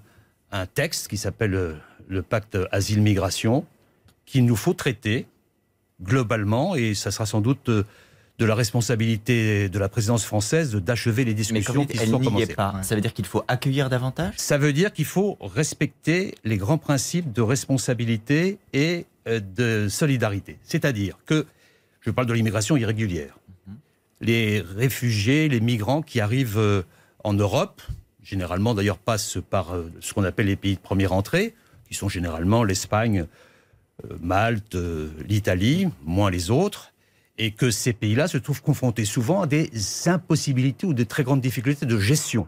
D: un texte qui s'appelle euh, le pacte asile-migration, qu'il nous faut traiter globalement, et ça sera sans doute euh, de la responsabilité de la présidence française d'achever les
E: Mais quand
D: discussions
E: dites,
D: qui
E: elle
D: sont commencées.
E: pas, ça veut dire qu'il faut accueillir davantage?
D: Ça veut dire qu'il faut respecter les grands principes de responsabilité et de solidarité. C'est-à-dire que, je parle de l'immigration irrégulière, les réfugiés, les migrants qui arrivent en Europe, généralement d'ailleurs passent par euh, ce qu'on appelle les pays de première entrée, qui sont généralement l'Espagne, euh, Malte, euh, l'Italie, moins les autres, et que ces pays-là se trouvent confrontés souvent à des impossibilités ou de très grandes difficultés de gestion.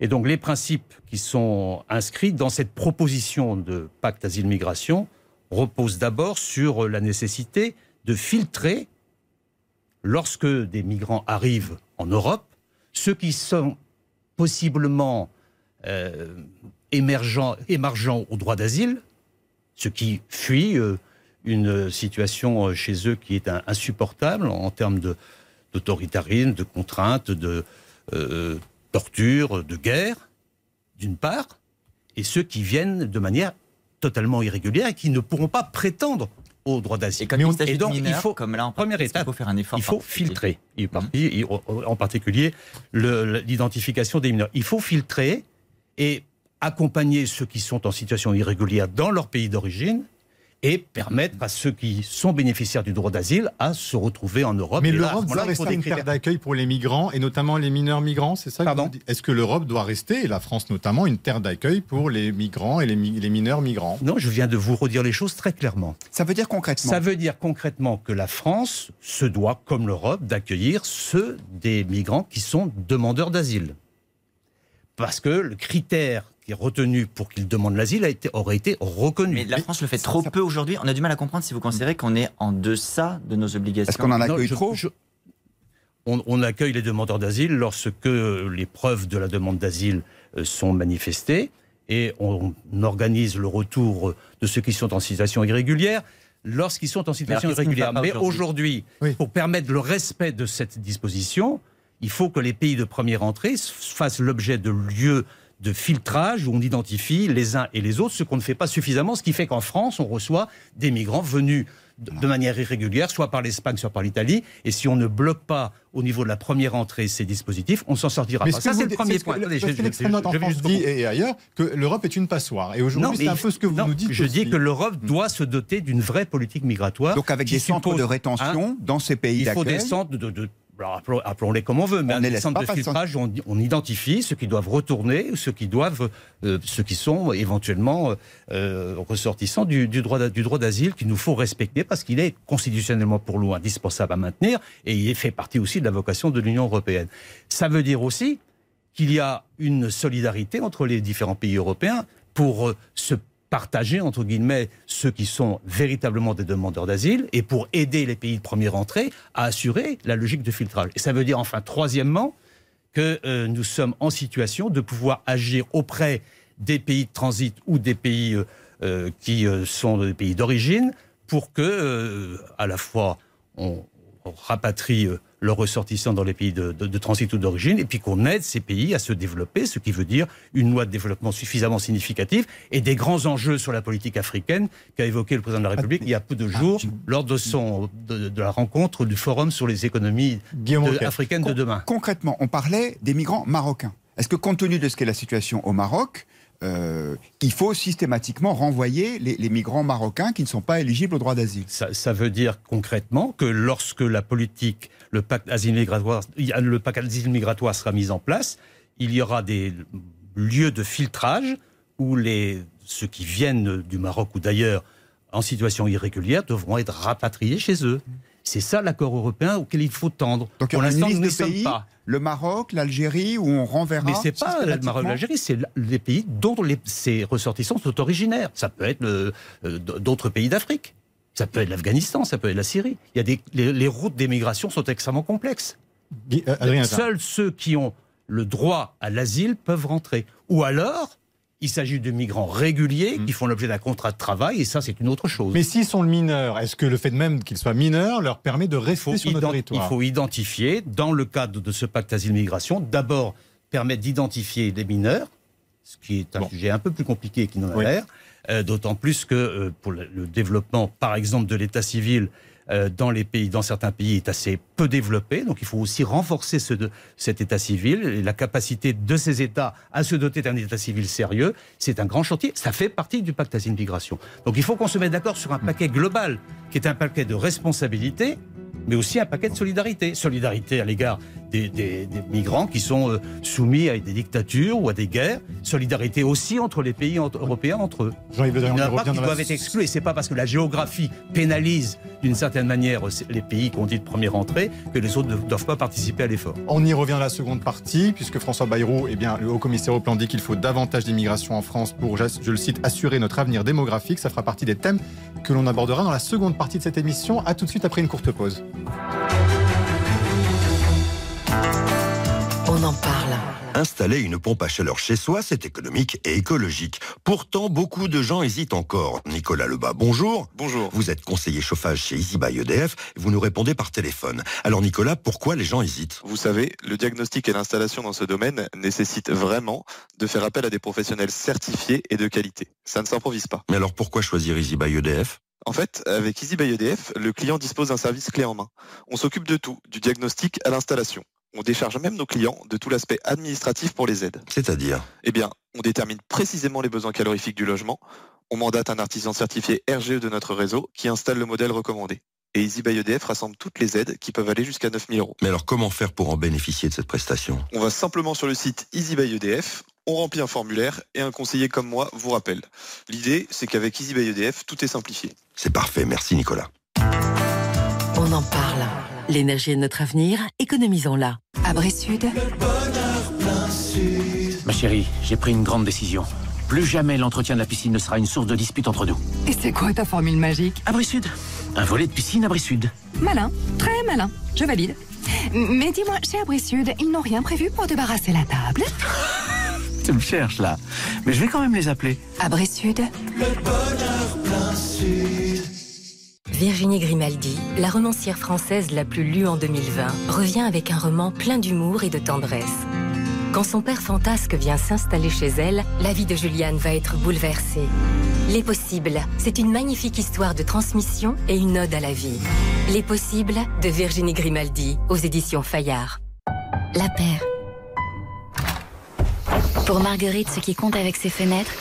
D: Et donc les principes qui sont inscrits dans cette proposition de pacte asile-migration reposent d'abord sur la nécessité de filtrer, lorsque des migrants arrivent en Europe, ceux qui sont possiblement euh, émergents, au droit d'asile, ceux qui fuient euh, une situation euh, chez eux qui est insupportable en termes de- d'autoritarisme, de contraintes, de torture, de guerre, d'une part, et ceux qui viennent de manière totalement irrégulière et qui ne pourront pas prétendre au droit d'asile.
E: il
D: on- et donc, il faut,
E: comme là, en
D: première étape,
E: faut faire un effort
D: il faut filtrer, y- en particulier l'identification des mineurs. Il faut filtrer et accompagner ceux qui sont en situation irrégulière dans leur pays d'origine et permettre à ceux qui sont bénéficiaires du droit d'asile à se retrouver en Europe.
C: Mais l'Europe doit rester une terre d'accueil pour les migrants et notamment les mineurs migrants, c'est ça
D: Pardon
C: Est-ce que l'Europe doit rester, et la France notamment, une terre d'accueil pour les migrants et les, mi- les mineurs migrants?
D: Non, je viens de vous redire les choses très clairement.
F: Ça veut dire concrètement?
D: Ça veut dire concrètement que la France se doit, comme l'Europe, d'accueillir ceux des migrants qui sont demandeurs d'asile. Parce que le critère qui est retenu pour qu'ils demandent l'asile a été, aurait été reconnu.
E: Mais la France le fait trop peu aujourd'hui. On a du mal à comprendre si vous considérez qu'on est en deçà de nos obligations.
F: Est-ce qu'on en
D: Non,
F: accueille
D: je-
F: trop
D: je- on, on accueille les demandeurs d'asile lorsque les preuves de la demande d'asile euh, sont manifestées et on organise le retour de ceux qui sont en situation irrégulière lorsqu'ils sont en situation
E: va
D: irrégulière. Mais
E: aujourd'hui
D: aujourd'hui,
C: Oui.
D: pour permettre le respect de cette disposition, il faut que les pays de première entrée fassent l'objet de lieux de filtrage où on identifie les uns et les autres, ce qu'on ne fait pas suffisamment, ce qui fait qu'en France, on reçoit des migrants venus de, de manière irrégulière, soit par l'Espagne, soit par l'Italie. Et si on ne bloque pas au niveau de la première entrée ces dispositifs, on s'en sortira
C: Mais
D: pas. Ça, c'est le premier point.
C: L'extrême droite en France dit, et ailleurs, que l'Europe est une passoire. Et aujourd'hui, c'est un peu ce que vous
D: non,
C: nous dites.
D: Je dis que l'Europe doit se doter d'une vraie politique migratoire.
F: Donc avec des centres de rétention dans ces pays
D: il faut
F: d'accueil
D: des centres de, de- appelons- appelons-les comme on veut, mais
F: On
D: un
F: laisse
D: centres de filtrage, on, on identifie ceux qui doivent retourner, ceux qui doivent, euh, ceux qui sont éventuellement euh, ressortissants du, du droit d'a- du droit d'asile qu'il nous faut respecter parce qu'il est constitutionnellement pour nous indispensable à maintenir et il fait partie aussi de la vocation de l'Union européenne. Ça veut dire aussi qu'il y a une solidarité entre les différents pays européens pour euh, se partager, entre guillemets, ceux qui sont véritablement des demandeurs d'asile et pour aider les pays de première entrée à assurer la logique de filtrage. Et ça veut dire enfin, troisièmement, que euh, nous sommes en situation de pouvoir agir auprès des pays de transit ou des pays euh, euh, qui sont des pays d'origine pour que, à la fois, on, rapatrie leurs ressortissants dans les pays de, de- de transit ou d'origine, et puis qu'on aide ces pays à se développer, ce qui veut dire une loi de développement suffisamment significative et des grands enjeux sur la politique africaine qu'a évoqué le président de la République il y a peu de jours lors de, son, de, de la rencontre du Forum sur les économies africaines de demain.
F: Concrètement, on parlait des migrants marocains. Est-ce que compte tenu de ce qu'est la situation au Maroc, euh, il faut systématiquement renvoyer les, les migrants marocains qui ne sont pas éligibles au droit d'asile?
D: Ça, ça veut dire concrètement que lorsque la politique, le pacte asile migratoire, il y a- le pacte asile migratoire sera mis en place, il y aura des lieux de filtrage où les, ceux qui viennent du Maroc ou d'ailleurs en situation irrégulière devront être rapatriés chez eux. C'est ça l'accord européen auquel il faut tendre.
F: Donc
D: Pour l'instant, nous n'y sommes pas.
F: le Maroc, l'Algérie, où on renverra.
D: Mais c'est pas le Maroc, l'Algérie, c'est les pays dont les, ces ressortissants sont originaires. Ça peut être euh, d- d'autres pays d'Afrique. Ça peut être l'Afghanistan, ça peut être la Syrie. Il y a des, les, les routes d'émigration sont extrêmement complexes.
C: Euh.
D: Seuls ceux qui ont le droit à l'asile peuvent rentrer. Ou alors, il s'agit de migrants réguliers qui font l'objet d'un contrat de travail, et ça, c'est une autre chose.
C: Mais s'ils sont mineurs, est-ce que le fait même qu'ils soient mineurs leur permet de rester sur notre territoire?
D: il faut identifier, dans le cadre de ce pacte asile-migration, d'abord permettre d'identifier les mineurs, ce qui est un
C: Bon.
D: sujet un peu plus compliqué qu'il n'en a
C: Oui.
D: l'air, d'autant plus que euh, pour le, développement, par exemple, de l'état civil euh, dans les pays, dans certains pays, est assez peu développé. Donc, il faut aussi renforcer ce, cet état civil et la capacité de ces États à se doter d'un état civil sérieux. C'est un grand chantier. Ça fait partie du pacte asile-migration. Donc, il faut qu'on se mette d'accord sur un paquet global qui est un paquet de responsabilité mais aussi un paquet de solidarité. Solidarité à l'égard des, des- des migrants qui sont euh, soumis à des dictatures ou à des guerres. Solidarité aussi entre les pays en- européens entre eux.
C: Jean-Yves
D: Il n'y en a pas qui
C: la-
D: doivent être exclus. Et c'est pas parce que la géographie pénalise d'une certaine manière les pays qu'on dit de première entrée que les autres ne doivent pas participer à l'effort.
C: On y revient dans la seconde partie, puisque François Bayrou, eh bien, le haut commissaire au plan dit qu'il faut davantage d'immigration en France pour, je le cite, assurer notre avenir démographique. Ça fera partie des thèmes que l'on abordera dans la seconde partie de cette émission. À tout de suite après une courte pause.
G: On en parle.
H: Installer une pompe à chaleur chez soi, c'est économique et écologique. Pourtant, beaucoup de gens hésitent encore. Nicolas Lebas, bonjour.
I: Bonjour.
H: Vous êtes conseiller chauffage chez Easy by EDF et vous nous répondez par téléphone. Alors Nicolas, pourquoi les gens hésitent?
I: Vous savez, le diagnostic et l'installation dans ce domaine nécessitent vraiment de faire appel à des professionnels certifiés et de qualité. Ça ne s'improvise pas.
H: Mais alors pourquoi choisir Easy by EDF
I: En fait, avec Easy by EDF, le client dispose d'un service clé en main. On s'occupe de tout, du diagnostic à l'installation. On décharge même nos clients de tout l'aspect administratif pour les aides.
H: C'est-à-dire?
I: Eh bien, on détermine précisément les besoins calorifiques du logement, on mandate un artisan certifié RGE de notre réseau qui installe le modèle recommandé. Et Easy by EDF rassemble toutes les aides qui peuvent aller jusqu'à 9000 euros.
H: Mais alors comment faire pour en bénéficier de cette prestation?
I: On va simplement sur le site Easy by EDF, on remplit un formulaire et un conseiller comme moi vous rappelle. L'idée, c'est qu'avec Easy by EDF, tout est simplifié.
H: C'est parfait, merci Nicolas.
G: On en parle. L'énergie est notre avenir, économisons-la.
J: Abri Sud.
K: Ma chérie, j'ai pris une grande décision. Plus jamais l'entretien de la piscine ne sera une source de dispute entre nous.
J: Et c'est quoi ta formule magique?
K: Abri Sud. Un volet de piscine Abri Sud.
J: Malin, très malin. Je valide. Mais dis-moi, chez Abri Sud, ils n'ont rien prévu pour débarrasser la table? [LAUGHS] [LAUGHS]
K: Tu me cherches là. Mais je vais quand même les appeler.
J: Abri Sud.
G: Le bonheur plein sud. Virginie Grimaldi, la romancière française la plus lue en 2020, revient avec un roman plein d'humour et de tendresse. Quand son père fantasque vient s'installer chez elle, la vie de Juliane va être bouleversée. Les possibles, c'est une magnifique histoire de transmission et une ode à la vie. Les possibles de Virginie Grimaldi aux éditions Fayard.
B: La paire. Pour Marguerite, ce qui compte avec ses fenêtres,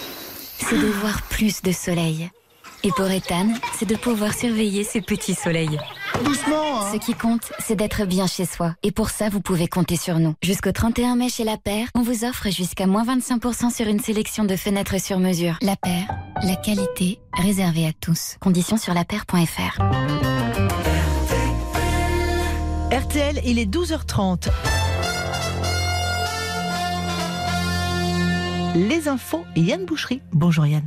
B: c'est de voir plus de soleil. Et pour Ethan, c'est de pouvoir surveiller ces petits soleils.
F: Doucement hein.
B: Ce qui compte, c'est d'être bien chez soi. Et pour ça, vous pouvez compter sur nous. Jusqu'au 31 mai chez La Paire, on vous offre jusqu'à moins 25% sur une sélection de fenêtres sur mesure. La Paire, la qualité réservée à tous. Conditions sur lapaire.fr.
L: RTL, il est 12h30. Les infos, Yann Boucherie. Bonjour Yann.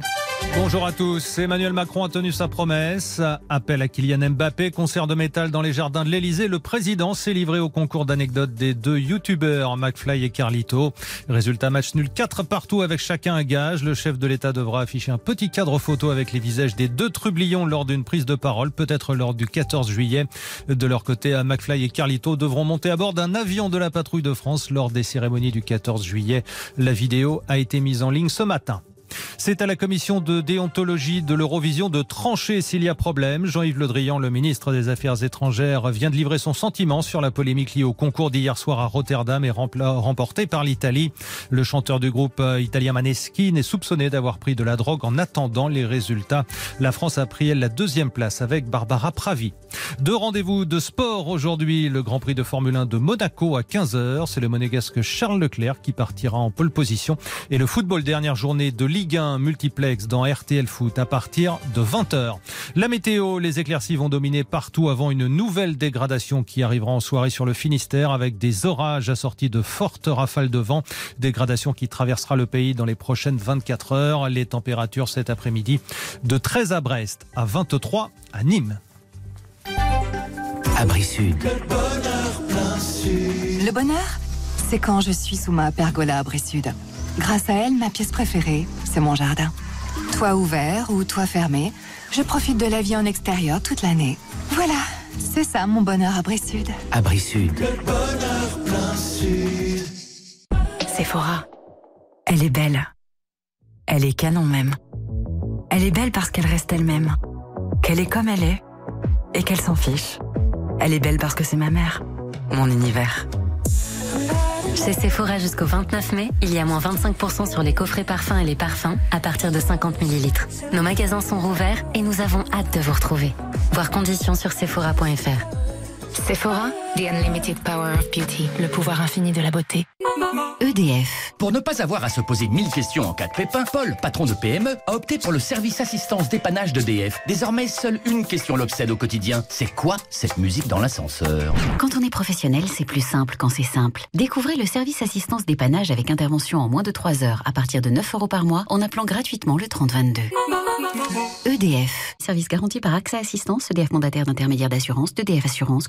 M: Bonjour à tous. Emmanuel Macron a tenu sa promesse. Appel à Kylian Mbappé, concert de métal dans les jardins de l'Elysée. Le président s'est livré au concours d'anecdotes des deux youtubeurs, McFly et Carlito. Résultat match nul 4 partout avec chacun un gage. Le chef de l'État devra afficher un petit cadre photo avec les visages des deux trublions lors d'une prise de parole, peut-être lors du 14 juillet. De leur côté, McFly et Carlito devront monter à bord d'un avion de la patrouille de France lors des cérémonies du 14 juillet. La vidéo a été mise en ligne ce matin. C'est à la commission de déontologie de l'Eurovision de trancher s'il y a problème. Jean-Yves Le Drian, le ministre des Affaires étrangères, vient de livrer son sentiment sur la polémique liée au concours d'hier soir à Rotterdam et remporté par l'Italie. Le chanteur du groupe euh, italien Maneskin est soupçonné d'avoir pris de la drogue en attendant les résultats. La France a pris elle la deuxième place avec Barbara Pravi. Deux rendez-vous de sport aujourd'hui. Le Grand Prix de Formule 1 de Monaco à 15h. C'est le monégasque Charles Leclerc qui partira en pole position. Et le football dernière journée de Ligue 1 multiplex dans RTL Foot à partir de 20h. La météo, les éclaircies vont dominer partout avant une nouvelle dégradation qui arrivera en soirée sur le Finistère avec des orages assortis de fortes rafales de vent. Dégradation qui traversera le pays dans les prochaines 24 heures. Les températures cet après-midi de 13 à Brest à 23 à Nîmes.
K: Abri Sud.
J: Le bonheur plein sud. Le bonheur, c'est quand je suis sous ma pergola Abri Sud. Grâce à elle, ma pièce préférée, c'est mon jardin. Toit ouvert ou toit fermé, je profite de la vie en extérieur toute l'année. Voilà, c'est ça mon bonheur Abri Sud.
K: Abri Sud.
G: Le bonheur plein sud.
N: Sephora. Elle est belle. Elle est canon même. Elle est belle parce qu'elle reste elle-même. Qu'elle est comme elle est. Et qu'elle s'en fiche. Elle est belle parce que c'est ma mère. Mon univers.
O: Chez Sephora jusqu'au 29 mai, il y a moins 25% sur les coffrets parfums et les parfums à partir de 50 ml. Nos magasins sont rouverts et nous avons hâte de vous retrouver. Voir conditions sur sephora.fr.
N: Sephora, the unlimited power of beauty, le pouvoir infini de la beauté.
B: EDF.
K: Pour ne pas avoir à se poser mille questions en cas de pépin, Paul, patron de PME, a opté pour le service assistance dépannage d'EDF. Désormais, seule une question l'obsède au quotidien. C'est quoi cette musique dans l'ascenseur?
B: Quand on est professionnel, c'est plus simple quand c'est simple. Découvrez le service assistance dépannage avec intervention en moins de 3 heures à partir de 9 euros par mois en appelant gratuitement le 3022. EDF. Service garanti par AXA Assistance, EDF mandataire d'intermédiaire d'assurance, d'EDF Assurance,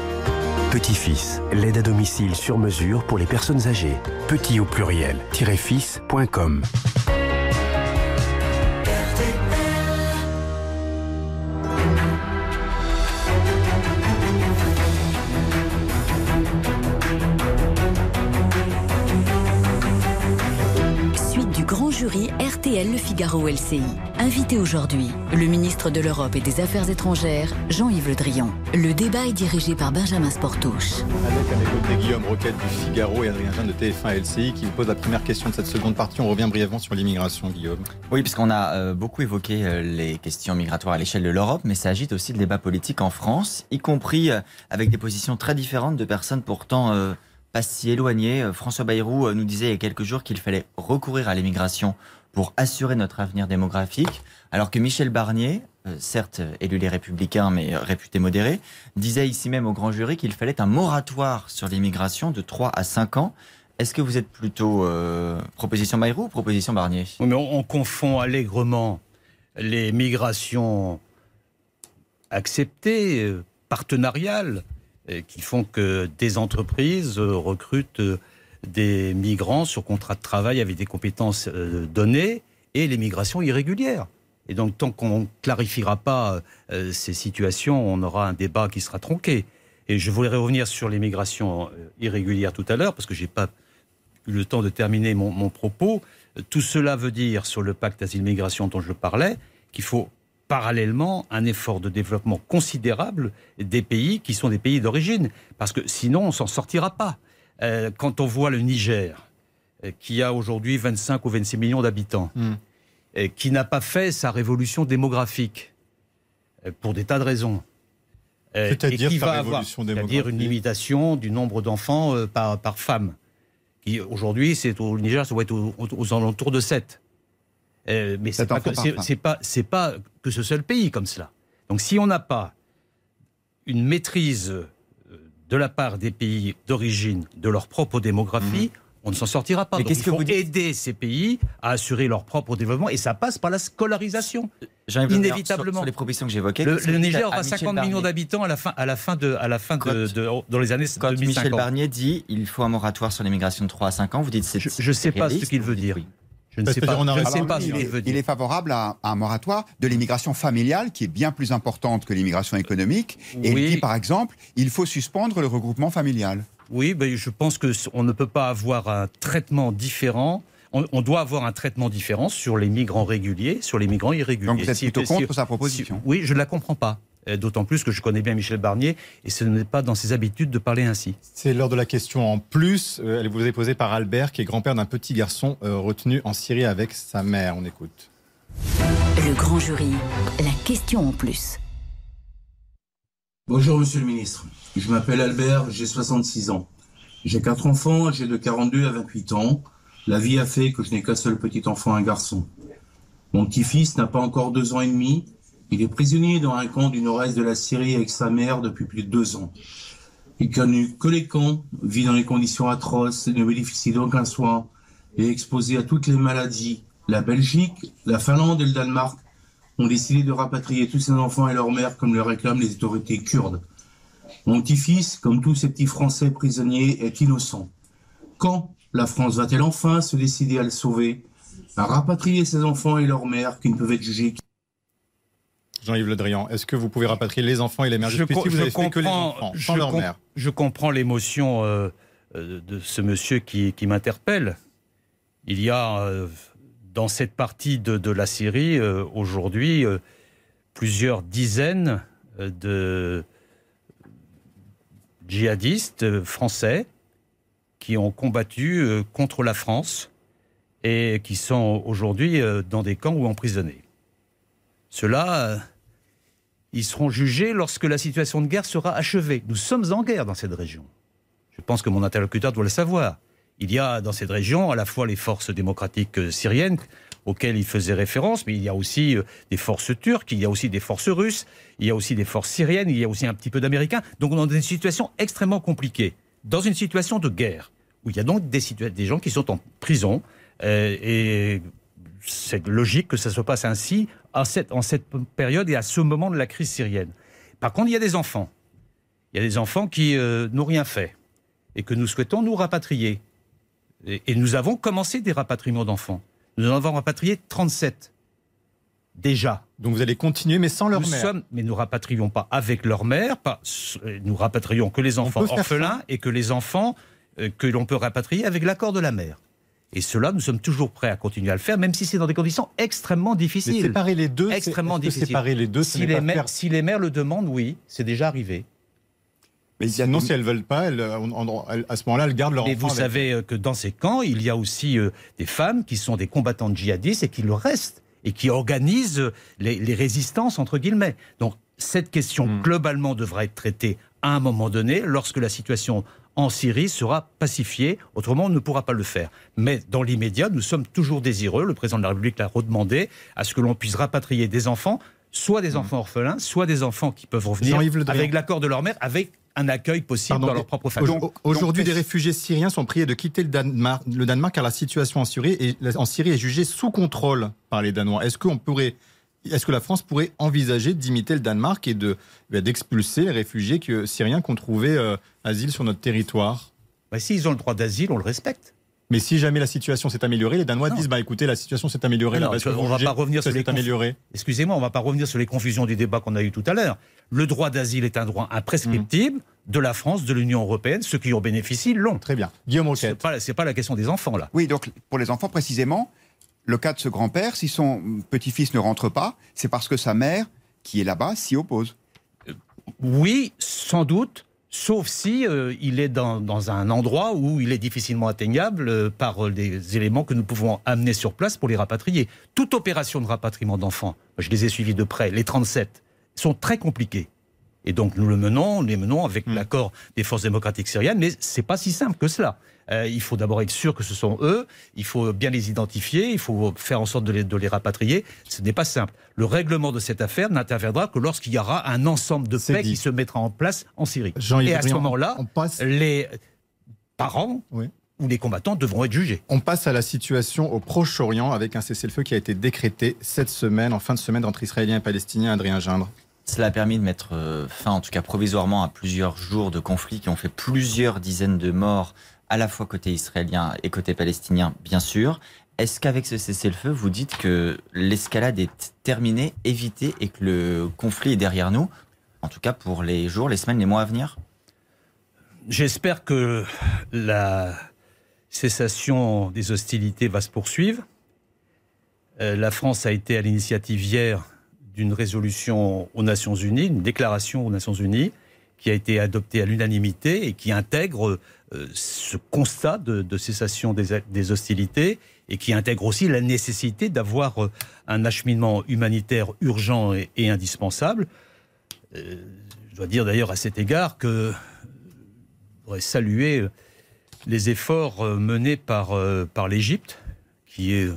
P: Petit-Fils, l'aide à domicile sur mesure pour les personnes âgées. Petit au pluriel, fils.com.
B: RTL Le Figaro LCI. Invité aujourd'hui, le ministre de l'Europe et des Affaires étrangères, Jean-Yves Le Drian. Le débat est dirigé par Benjamin Sportouche.
C: Avec à mes côtés Guillaume Roquette du Figaro et Adrien Jeanne de TF1 LCI qui vous pose la première question de cette seconde partie. On revient brièvement sur l'immigration, Guillaume.
E: Oui, puisqu'on a euh, beaucoup évoqué euh, les questions migratoires à l'échelle de l'Europe, mais ça agite aussi le débat politique en France, y compris euh, avec des positions très différentes de personnes pourtant pas si éloignées. François Bayrou nous disait il y a quelques jours qu'il fallait recourir à l'immigration pour assurer notre avenir démographique, alors que Michel Barnier, euh, certes élu les Républicains, mais réputé modéré, disait ici même au grand jury qu'il fallait un moratoire sur l'immigration de 3 à 5 ans. Est-ce que vous êtes plutôt euh, proposition Bayrou ou proposition Barnier?
D: On, confond allègrement les migrations acceptées, euh, partenariales, qui font que des entreprises recrutent des migrants sur contrat de travail avec des compétences euh, données et les migrations irrégulières. Et donc, tant qu'on ne clarifiera pas euh, ces situations, on aura un débat qui sera tronqué. Et je voudrais revenir sur les migrations euh, irrégulières tout à l'heure, parce que je n'ai pas eu le temps de terminer mon, mon, propos. Tout cela veut dire, sur le pacte asile-migration dont je parlais, qu'il faut parallèlement un effort de développement considérable des pays qui sont des pays d'origine, parce que sinon, on ne s'en sortira pas. Euh, quand on voit le Niger, euh, qui a aujourd'hui 25 ou 26 millions d'habitants, hmm. et qui n'a pas fait sa révolution démographique, euh, pour des tas de raisons.
C: C'est-à-dire qui va avoir,
D: c'est-à-dire une limitation du nombre d'enfants par, par femme. Qui aujourd'hui, c'est au Niger, ça doit être aux, alentours de 7. Mais c'est pas, c'est pas, c'est pas que ce seul pays comme cela. Donc si on n'a pas une maîtrise de la part des pays d'origine de leur propre démographie, mhm. on ne s'en sortira pas. Mais qu'est-ce que vous aider ces pays à assurer leur propre développement et ça passe par la scolarisation. Inévitablement.
E: Sur, les propositions que j'évoquais.
D: Le, Niger aura 50 millions d'habitants à la fin, à la fin de, à la fin de, dans les années
E: quand Michel Barnier dit il faut un moratoire sur l'immigration de 3 à 5 ans, vous dites c'est.
D: Je ne sais pas ce qu'il veut dire. Je ne sais pas,
F: il, est, favorable à, un moratoire de l'immigration familiale qui est bien plus importante que l'immigration économique. Et il dit par exemple, il faut suspendre le regroupement familial.
D: Oui, ben, je pense qu'on ne peut pas avoir un traitement différent on, doit avoir un traitement différent sur les migrants réguliers, sur les migrants irréguliers. Donc
F: vous êtes plutôt contre sa proposition
D: Oui, je ne la comprends pas. Euh, d'autant plus que je connais bien Michel Barnier et ce n'est pas dans ses habitudes de parler ainsi.
C: C'est l'heure de la question en plus. Euh, elle vous est posée par Albert, qui est grand-père d'un petit garçon euh, retenu en Syrie avec sa mère. On écoute.
B: Le grand jury, la question en plus.
Q: Bonjour Monsieur le Ministre. Je m'appelle Albert, j'ai 66 ans. J'ai quatre enfants, âgés de 42 à 28 ans. La vie a fait que je n'ai qu'un seul petit enfant, un garçon. Mon petit-fils n'a pas encore deux ans et demi il est prisonnier dans un camp du nord-est de la Syrie avec sa mère depuis plus de deux ans. Il connu que les camps, vit dans des conditions atroces, ne bénéficie d'aucun soin, est exposé à toutes les maladies. La Belgique, la Finlande et le Danemark ont décidé de rapatrier tous ces enfants et leurs mères comme le réclament les autorités kurdes. Mon petit-fils, comme tous ces petits Français prisonniers, est innocent. Quand la France va-t-elle enfin se décider à le sauver, à rapatrier ses enfants et leurs mères qui ne peuvent être jugés
C: Jean-Yves Le Drian, est-ce que vous pouvez rapatrier les enfants et les mères
D: je,
C: vous
D: avez que les enfants, sans leur mère? Je comprends l'émotion euh, euh, de ce monsieur qui, m'interpelle. Il y a euh, dans cette partie de, la Syrie aujourd'hui plusieurs dizaines de djihadistes français qui ont combattu contre la France et qui sont aujourd'hui dans des camps ou emprisonnés. Cela ils seront jugés lorsque la situation de guerre sera achevée. Nous sommes en guerre dans cette région. Je pense que mon interlocuteur doit le savoir. Il y a dans cette région à la fois les forces démocratiques euh, syriennes auxquelles il faisait référence, mais il y a aussi euh, des forces turques, il y a aussi des forces russes, il y a aussi des forces syriennes, il y a aussi un petit peu d'américains. Donc on est dans une situation extrêmement compliquée, dans une situation de guerre, où il y a donc des, gens qui sont en prison, euh, et c'est logique que ça se passe ainsi en cette, en cette période et à ce moment de la crise syrienne. Par contre, il y a des enfants. Il y a des enfants qui euh, n'ont rien fait et que nous souhaitons nous rapatrier. Et, et nous avons commencé des rapatriements d'enfants. Nous en avons rapatrié 37 déjà.
C: Donc vous allez continuer, mais sans leur
D: nous
C: mère.
D: Sommes, mais nous rapatrions pas avec leur mère, pas, nous rapatrions que les enfants orphelins et que les enfants euh, que l'on peut rapatrier avec l'accord de la mère. Et cela, nous sommes toujours prêts à continuer à le faire, même si c'est dans des conditions extrêmement difficiles.
C: Mais séparer les deux, c'est-
D: extrêmement difficiles.
C: séparer les deux,
D: si les,
C: pas
D: mères,
C: faire-
D: si les mères le demandent, oui, c'est déjà arrivé.
C: Mais sinon, si elles veulent pas, elles, on- on- elles- à ce moment-là, elles gardent leur
D: Mais
C: enfant.
D: vous
C: avec
D: savez euh, que dans ces camps, il y a aussi euh, des femmes qui sont des combattantes djihadistes et qui le restent et qui organisent euh, les, les résistances, entre guillemets. Donc, cette question,
C: Hmm.
D: globalement, devra être traitée à un moment donné, lorsque la situation en Syrie sera pacifiée. Autrement, on ne pourra pas le faire. Mais dans l'immédiat, nous sommes toujours désireux, le président de la République l'a redemandé, à ce que l'on puisse rapatrier des enfants, soit des enfants orphelins, soit des enfants qui peuvent revenir
C: Hmm.
D: Avec l'accord de leur mère, avec un accueil possible
C: Pardon,
D: dans leur propre famille.
C: au- Aujourd'hui, des réfugiés syriens sont priés de quitter le Danemark, le Danemark car la situation en Syrie, est, en Syrie est jugée sous contrôle par les Danois. Est-ce qu'on pourrait, est-ce que la France pourrait envisager d'imiter le Danemark et de eh d'expulser les réfugiés que, syriens qui ont trouvé euh, asile sur notre territoire?
D: Bah, S'ils ont le droit d'asile, on le respecte.
C: Mais si jamais la situation s'est améliorée, les Danois disent bah écoutez, la situation s'est améliorée.
D: Non,
C: là, parce que
D: on va pas revenir sur les
C: amélioré.
D: Excusez-moi, on va pas revenir sur les confusions du débat qu'on a eu tout à l'heure. Le droit d'asile est un droit imprescriptible de la France, de l'Union européenne. Ceux qui en bénéficient l'ont.
C: Très bien. Guillaume
D: C'est pas, c'est pas la question des enfants là.
F: Oui, donc pour les enfants précisément, le cas de ce grand-père, si son petit-fils ne rentre pas, c'est parce que sa mère, qui est là-bas, s'y oppose.
D: Oui, sans doute. Sauf si euh, il est dans, un endroit où il est difficilement atteignable euh, par euh, des éléments que nous pouvons amener sur place pour les rapatrier. Toute opération de rapatriement d'enfants, je les ai suivis de près, les 37, sont très compliquées. Et donc nous le menons, les menons avec l'accord des forces démocratiques syriennes, mais c'est pas si simple que cela. Euh, il faut d'abord être sûr que ce sont eux, il faut bien les identifier, il faut faire en sorte de les, de les rapatrier. Ce n'est pas simple. Le règlement de cette affaire n'interviendra que lorsqu'il y aura un ensemble de paix qui se mettra en place en Syrie. Et à ce moment-là, les parents ou les combattants devront être jugés.
C: On passe à la situation au Proche-Orient avec un cessez-le-feu qui a été décrété cette semaine, en fin de semaine, entre Israéliens et Palestiniens. Adrien Gindre.
E: Cela a permis de mettre euh, fin, en tout cas provisoirement, à plusieurs jours de conflits qui ont fait plusieurs dizaines de morts, à la fois côté israélien et côté palestinien, bien sûr. Est-ce qu'avec ce cessez-le-feu, vous dites que l'escalade est terminée, évitée et que le conflit est derrière nous En tout cas pour les jours, les semaines, les mois à venir?
D: J'espère que la cessation des hostilités va se poursuivre. Euh, la France a été à l'initiative hier d'une résolution aux Nations Unies, une déclaration aux Nations Unies, qui a été adoptée à l'unanimité et qui intègre euh, ce constat de, cessation des, hostilités et qui intègre aussi la nécessité d'avoir euh, un acheminement humanitaire urgent et, indispensable. Euh, je dois dire d'ailleurs à cet égard que je voudrais saluer les efforts menés par, l'Égypte, qui est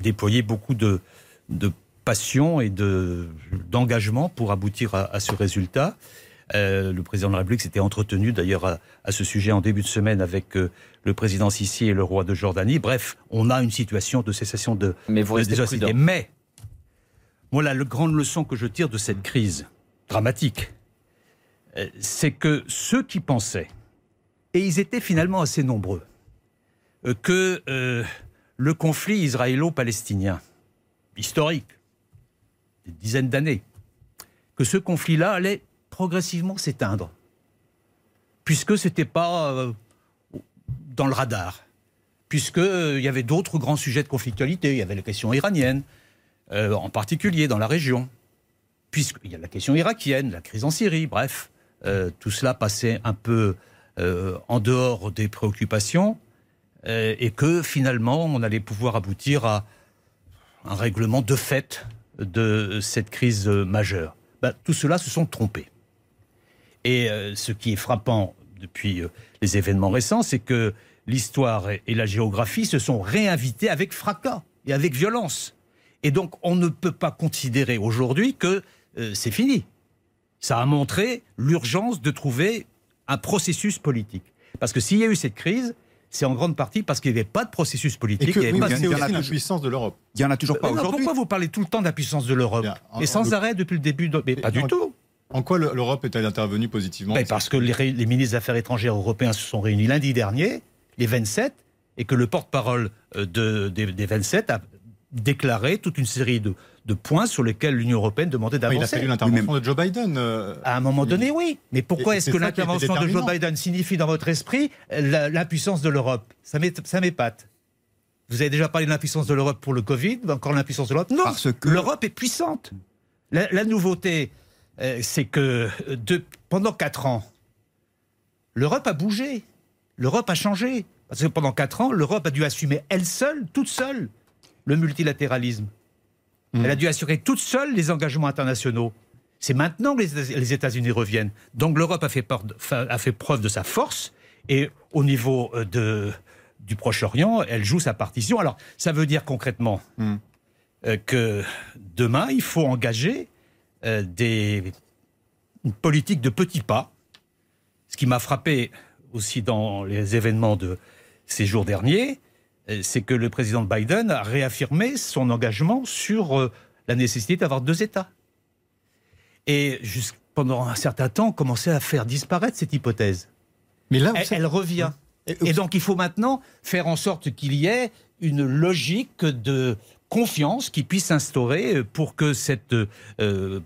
D: déployé beaucoup de passion et d'engagement pour aboutir à, à ce résultat. Euh, le président de la République s'était entretenu d'ailleurs à, à, ce sujet en début de semaine avec euh, le président Sissi et le roi de Jordanie. Bref, on a une situation de cessation de,
E: Mais vous
D: de. Mais voilà, la grande leçon que je tire de cette crise dramatique, euh, c'est que ceux qui pensaient, et ils étaient finalement assez nombreux, que le conflit israélo-palestinien, historique, des dizaines d'années, que ce conflit-là allait progressivement s'éteindre, puisque ce n'était pas euh, dans le radar, puisqu'il euh, y avait d'autres grands sujets de conflictualité. Il y avait la question iranienne, euh, en particulier dans la région, puisqu'il y a la question irakienne, la crise en Syrie, bref, tout cela passait un peu en dehors des préoccupations, et que finalement on allait pouvoir aboutir à un règlement de fait de cette crise majeure. Ben, tout cela se sont trompés. Et euh, ce qui est frappant depuis euh, les événements récents, c'est que l'histoire et, la géographie se sont réinvités avec fracas et avec violence. Et donc on ne peut pas considérer aujourd'hui que euh, c'est fini. Ça a montré l'urgence de trouver un processus politique. Parce que s'il y a eu cette crise, c'est en grande partie parce qu'il n'y avait pas de processus politique.
C: Et que,
D: il y avait
C: oui,
D: pas de-
C: aussi la puissance de l'Europe.
F: Il n'y en a toujours pas aujourd'hui.
D: Pourquoi vous parlez tout le temps de la puissance de l'Europe Et sans
C: en-
D: arrêt depuis le début de... Mais pas du
C: en-
D: tout.
C: En quoi l'Europe est-elle intervenue positivement
D: ben Parce que les, les ministres des Affaires étrangères européens se sont réunis lundi dernier, les 27, et que le porte-parole euh, de, des, 27 a déclaré toute une série de, de points sur lesquels l'Union européenne demandait d'avancer.
C: il a fallu l'intervention de Joe Biden. Euh,
D: à un moment donné, oui. Mais pourquoi est-ce que l'intervention de Joe Biden signifie dans votre esprit l'impuissance de l'Europe? Ça m'épate. Vous avez déjà parlé de l'impuissance de l'Europe pour le Covid, encore l'impuissance de l'Europe Non, que... l'Europe est puissante. La, nouveauté, euh, c'est que de, pendant quatre ans, l'Europe a bougé. L'Europe a changé. Parce que pendant quatre ans, l'Europe a dû assumer elle seule, toute seule, le multilatéralisme. Elle a dû assurer toute seule les engagements internationaux. C'est maintenant que les États-Unis reviennent. Donc l'Europe a, fait preuve de sa force et au niveau euh, de, du Proche-Orient, elle joue sa partition. Alors ça veut dire concrètement mm. euh, que demain, il faut engager euh, des, une politique de petits pas. Ce qui m'a frappé aussi dans les événements de, ces jours derniers, c'est que le président Biden a réaffirmé son engagement sur euh, la nécessité d'avoir deux États. Et pendant un certain temps, commençait à faire disparaître cette hypothèse. Mais là, elle, revient. Et, donc, il faut maintenant faire en sorte qu'il y ait une logique de confiance qui puisse s'instaurer pour que cette euh,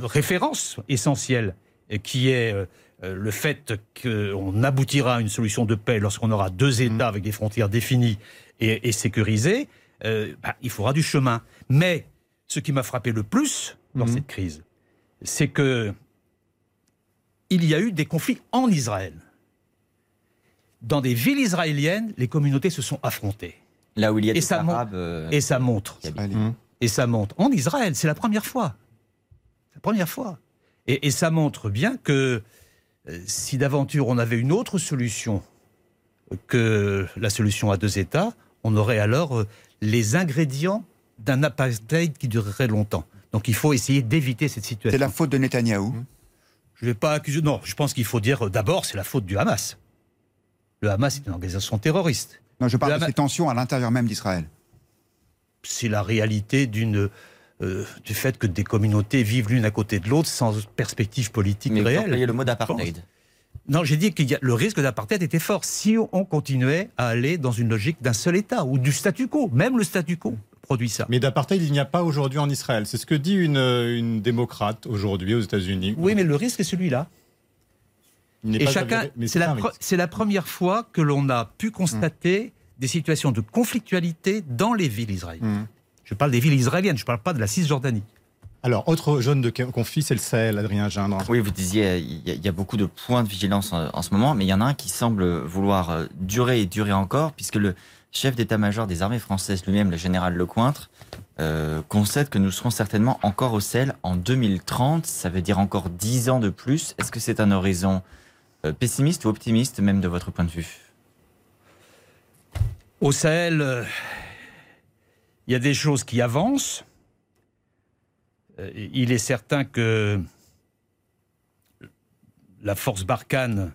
D: référence essentielle, qui est euh, le fait qu'on aboutira à une solution de paix lorsqu'on aura deux États mm. avec des frontières définies et, sécurisées, euh, bah, il faudra du chemin. Mais ce qui m'a frappé le plus dans mm. cette crise, c'est que il y a eu des conflits en Israël. Dans des villes israéliennes, les communautés se sont affrontées.
E: Là où il y a des
D: Arabes. Euh, et ça montre. Et ça montre. En Israël, c'est la première fois. La première fois. Et, ça montre bien que euh, si d'aventure on avait une autre solution que la solution à deux États, on aurait alors euh, les ingrédients d'un apartheid qui durerait longtemps. Donc il faut essayer d'éviter cette situation.
F: C'est la faute de Netanyahou
D: Je ne vais pas accuser. Non, je pense qu'il faut dire euh, d'abord c'est la faute du Hamas. Le Hamas est une organisation terroriste.
F: Non, je parle de ces tensions à l'intérieur même d'Israël.
D: C'est la réalité d'une euh, du fait que des communautés vivent l'une à côté de l'autre sans perspective politique
E: Mais
D: réelle.
E: Mais le mot d'apartheid.
D: Non, j'ai dit que le risque d'apartheid était fort si on continuait à aller dans une logique d'un seul État ou du statu quo. Même le statu quo produit ça.
C: Mais d'apartheid, il n'y a pas aujourd'hui en Israël. C'est ce que dit une, une démocrate aujourd'hui aux États-Unis.
D: Oui, mais le risque est celui-là. Et chacun, c'est la, la, première fois que l'on a pu constater des situations de conflictualité dans les villes israéliennes. Mmh. Je parle des villes israéliennes, je ne parle pas de la Cisjordanie.
C: Alors, autre zone de conflit, c'est le Sahel, Adrien Gindre.
E: Oui, vous disiez, il y, a beaucoup de points de vigilance en, ce moment, mais il y en a un qui semble vouloir euh, durer et durer encore, puisque le chef d'état-major des armées françaises lui-même, le général Lecointre, euh, concède que nous serons certainement encore au Sahel en 2030. Ça veut dire encore 10 ans de plus. Est-ce que c'est un horizon euh, pessimiste ou optimiste, même de votre point de vue?
D: Au Sahel, il y a des choses qui avancent. Euh, il est certain que la force Barkhane,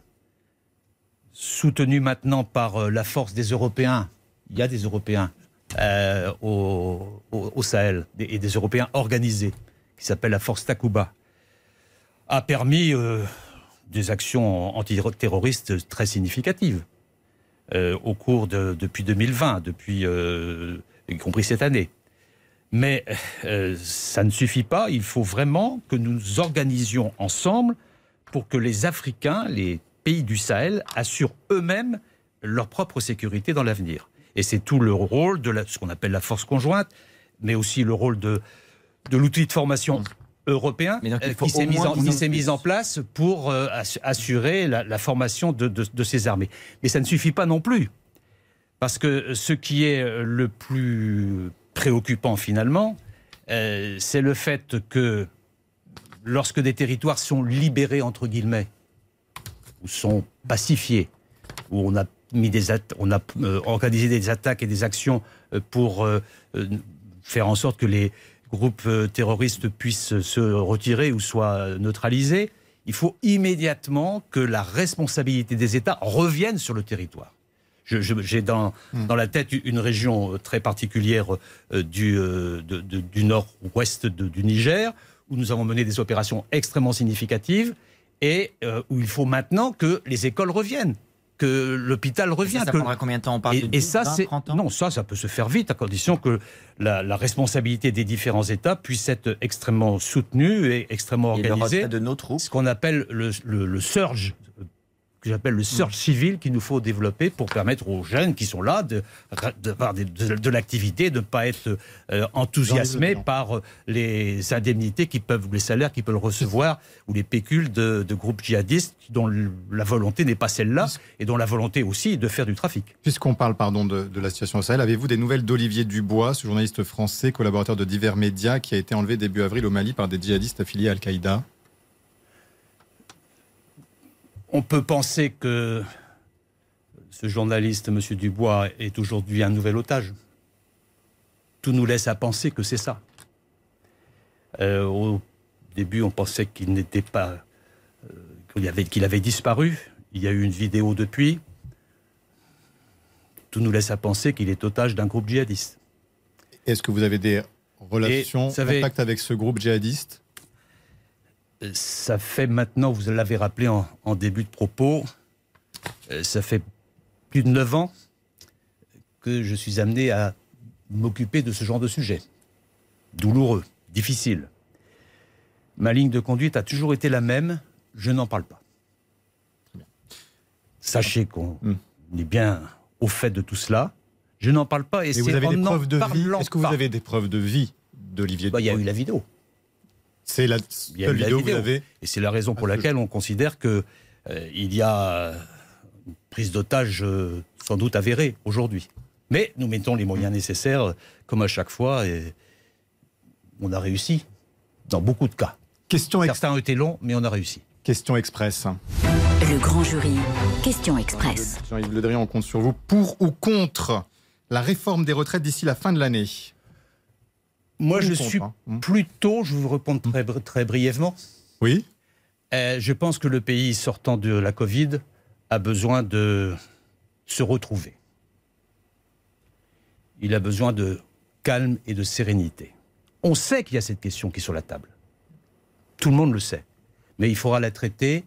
D: soutenue maintenant par euh, la force des Européens, il y a des Européens euh, au, Sahel, et des Européens organisés, qui s'appelle la force Takuba, a permis des actions antiterroristes très significatives au cours de depuis 2020, depuis y compris cette année. Mais euh, ça ne suffit pas, il faut vraiment que nous nous organisions ensemble pour que les Africains, les pays du Sahel, assurent eux-mêmes leur propre sécurité dans l'avenir. Et c'est tout le rôle de ce qu'on appelle la force conjointe, mais aussi le rôle de, de l'outil de formation européen euh, qui s'est mis, mis, en place pour euh, assurer la, formation de, de, ces armées. Mais ça ne suffit pas non plus. Parce que ce qui est le plus préoccupant finalement, euh, c'est le fait que lorsque des territoires sont libérés, entre guillemets, ou sont pacifiés, où on a, mis des on a euh, organisé des attaques et des actions euh, pour faire en sorte que les groupes terroristes puissent se retirer ou soient neutralisés, il faut immédiatement que la responsabilité des États revienne sur le territoire. J'ai dans, hmm. dans la tête une région très particulière euh, du, euh, du nord-ouest du Niger, où nous avons mené des opérations extrêmement significatives et euh, où il faut maintenant que les écoles reviennent que l'hôpital revient.
E: Ça, ça
D: que...
E: prendra combien de temps? On parle
D: et,
E: de
D: et
E: 10,
D: ça,
E: 20,
D: c'est
E: 30 ans?
D: Non, ça, ça peut se faire vite à condition que la, la responsabilité des différents États puisse être extrêmement soutenue et extrêmement
E: Et
D: organisée.
E: de nos troupes.
D: Ce qu'on appelle le, le, le surge que j'appelle le surge civil qu'il nous faut développer pour permettre aux jeunes qui sont là de, de, de, l'activité, de ne pas être euh, enthousiasmés par euh, les indemnités qui peuvent, les salaires qu'ils peuvent recevoir ou les pécules de, groupes djihadistes dont la volonté n'est pas celle-là et dont la volonté aussi est de faire du trafic.
C: Puisqu'on parle pardon, de, de la situation au Sahel, avez-vous des nouvelles d'Olivier Dubois, ce journaliste français, collaborateur de divers médias, qui a été enlevé début avril au Mali par des djihadistes affiliés à Al-Qaïda?
D: On peut penser que ce journaliste, M. Dubois, est aujourd'hui un nouvel otage. Tout nous laisse à penser que c'est ça. Euh, au début, on pensait qu'il n'était pas. Euh, qu'il, avait, disparu. Il y a eu une vidéo depuis. Tout nous laisse à penser qu'il est otage d'un groupe djihadiste.
C: Est-ce que vous avez des relations,
D: savez-
C: contacts avec ce groupe djihadiste?
D: Ça fait maintenant, vous l'avez rappelé en, en début de propos, euh, ça fait plus de neuf ans que je suis amené à m'occuper de ce genre de sujet. Douloureux, difficile. Ma ligne de conduite a toujours été la même, je n'en parle pas. Sachez qu'on est bien au fait de tout cela. Je n'en parle pas et,
C: Et
D: c'est
C: vous avez
D: en
C: des preuves de vie Est-ce que vous
D: pas.
C: avez des preuves de vie d'Olivier
D: Bah, Il y a eu la vidéo.
C: C'est la seule vidéo que vous avez
D: Et c'est la raison pour laquelle on considère que euh, il y a euh, une prise d'otage euh, sans doute avérée aujourd'hui. Mais nous mettons les moyens nécessaires, euh, comme à chaque fois, et on a réussi dans beaucoup de cas.
C: Question
D: Certains ont été longs, mais on a réussi.
C: Question express.
B: Le grand jury. Question express.
C: Jean-Yves Le Drian, on compte sur vous. Pour ou contre la réforme des retraites d'ici la fin de l'année
D: Moi, je suis
C: hein Hmm.
D: plutôt, je vais vous répondre très, br- très brièvement.
C: Oui.
D: Euh, je pense que le pays sortant de la Covid a besoin de se retrouver. Il a besoin de calme et de sérénité. On sait qu'il y a cette question qui est sur la table. Tout le monde le sait. Mais il faudra la traiter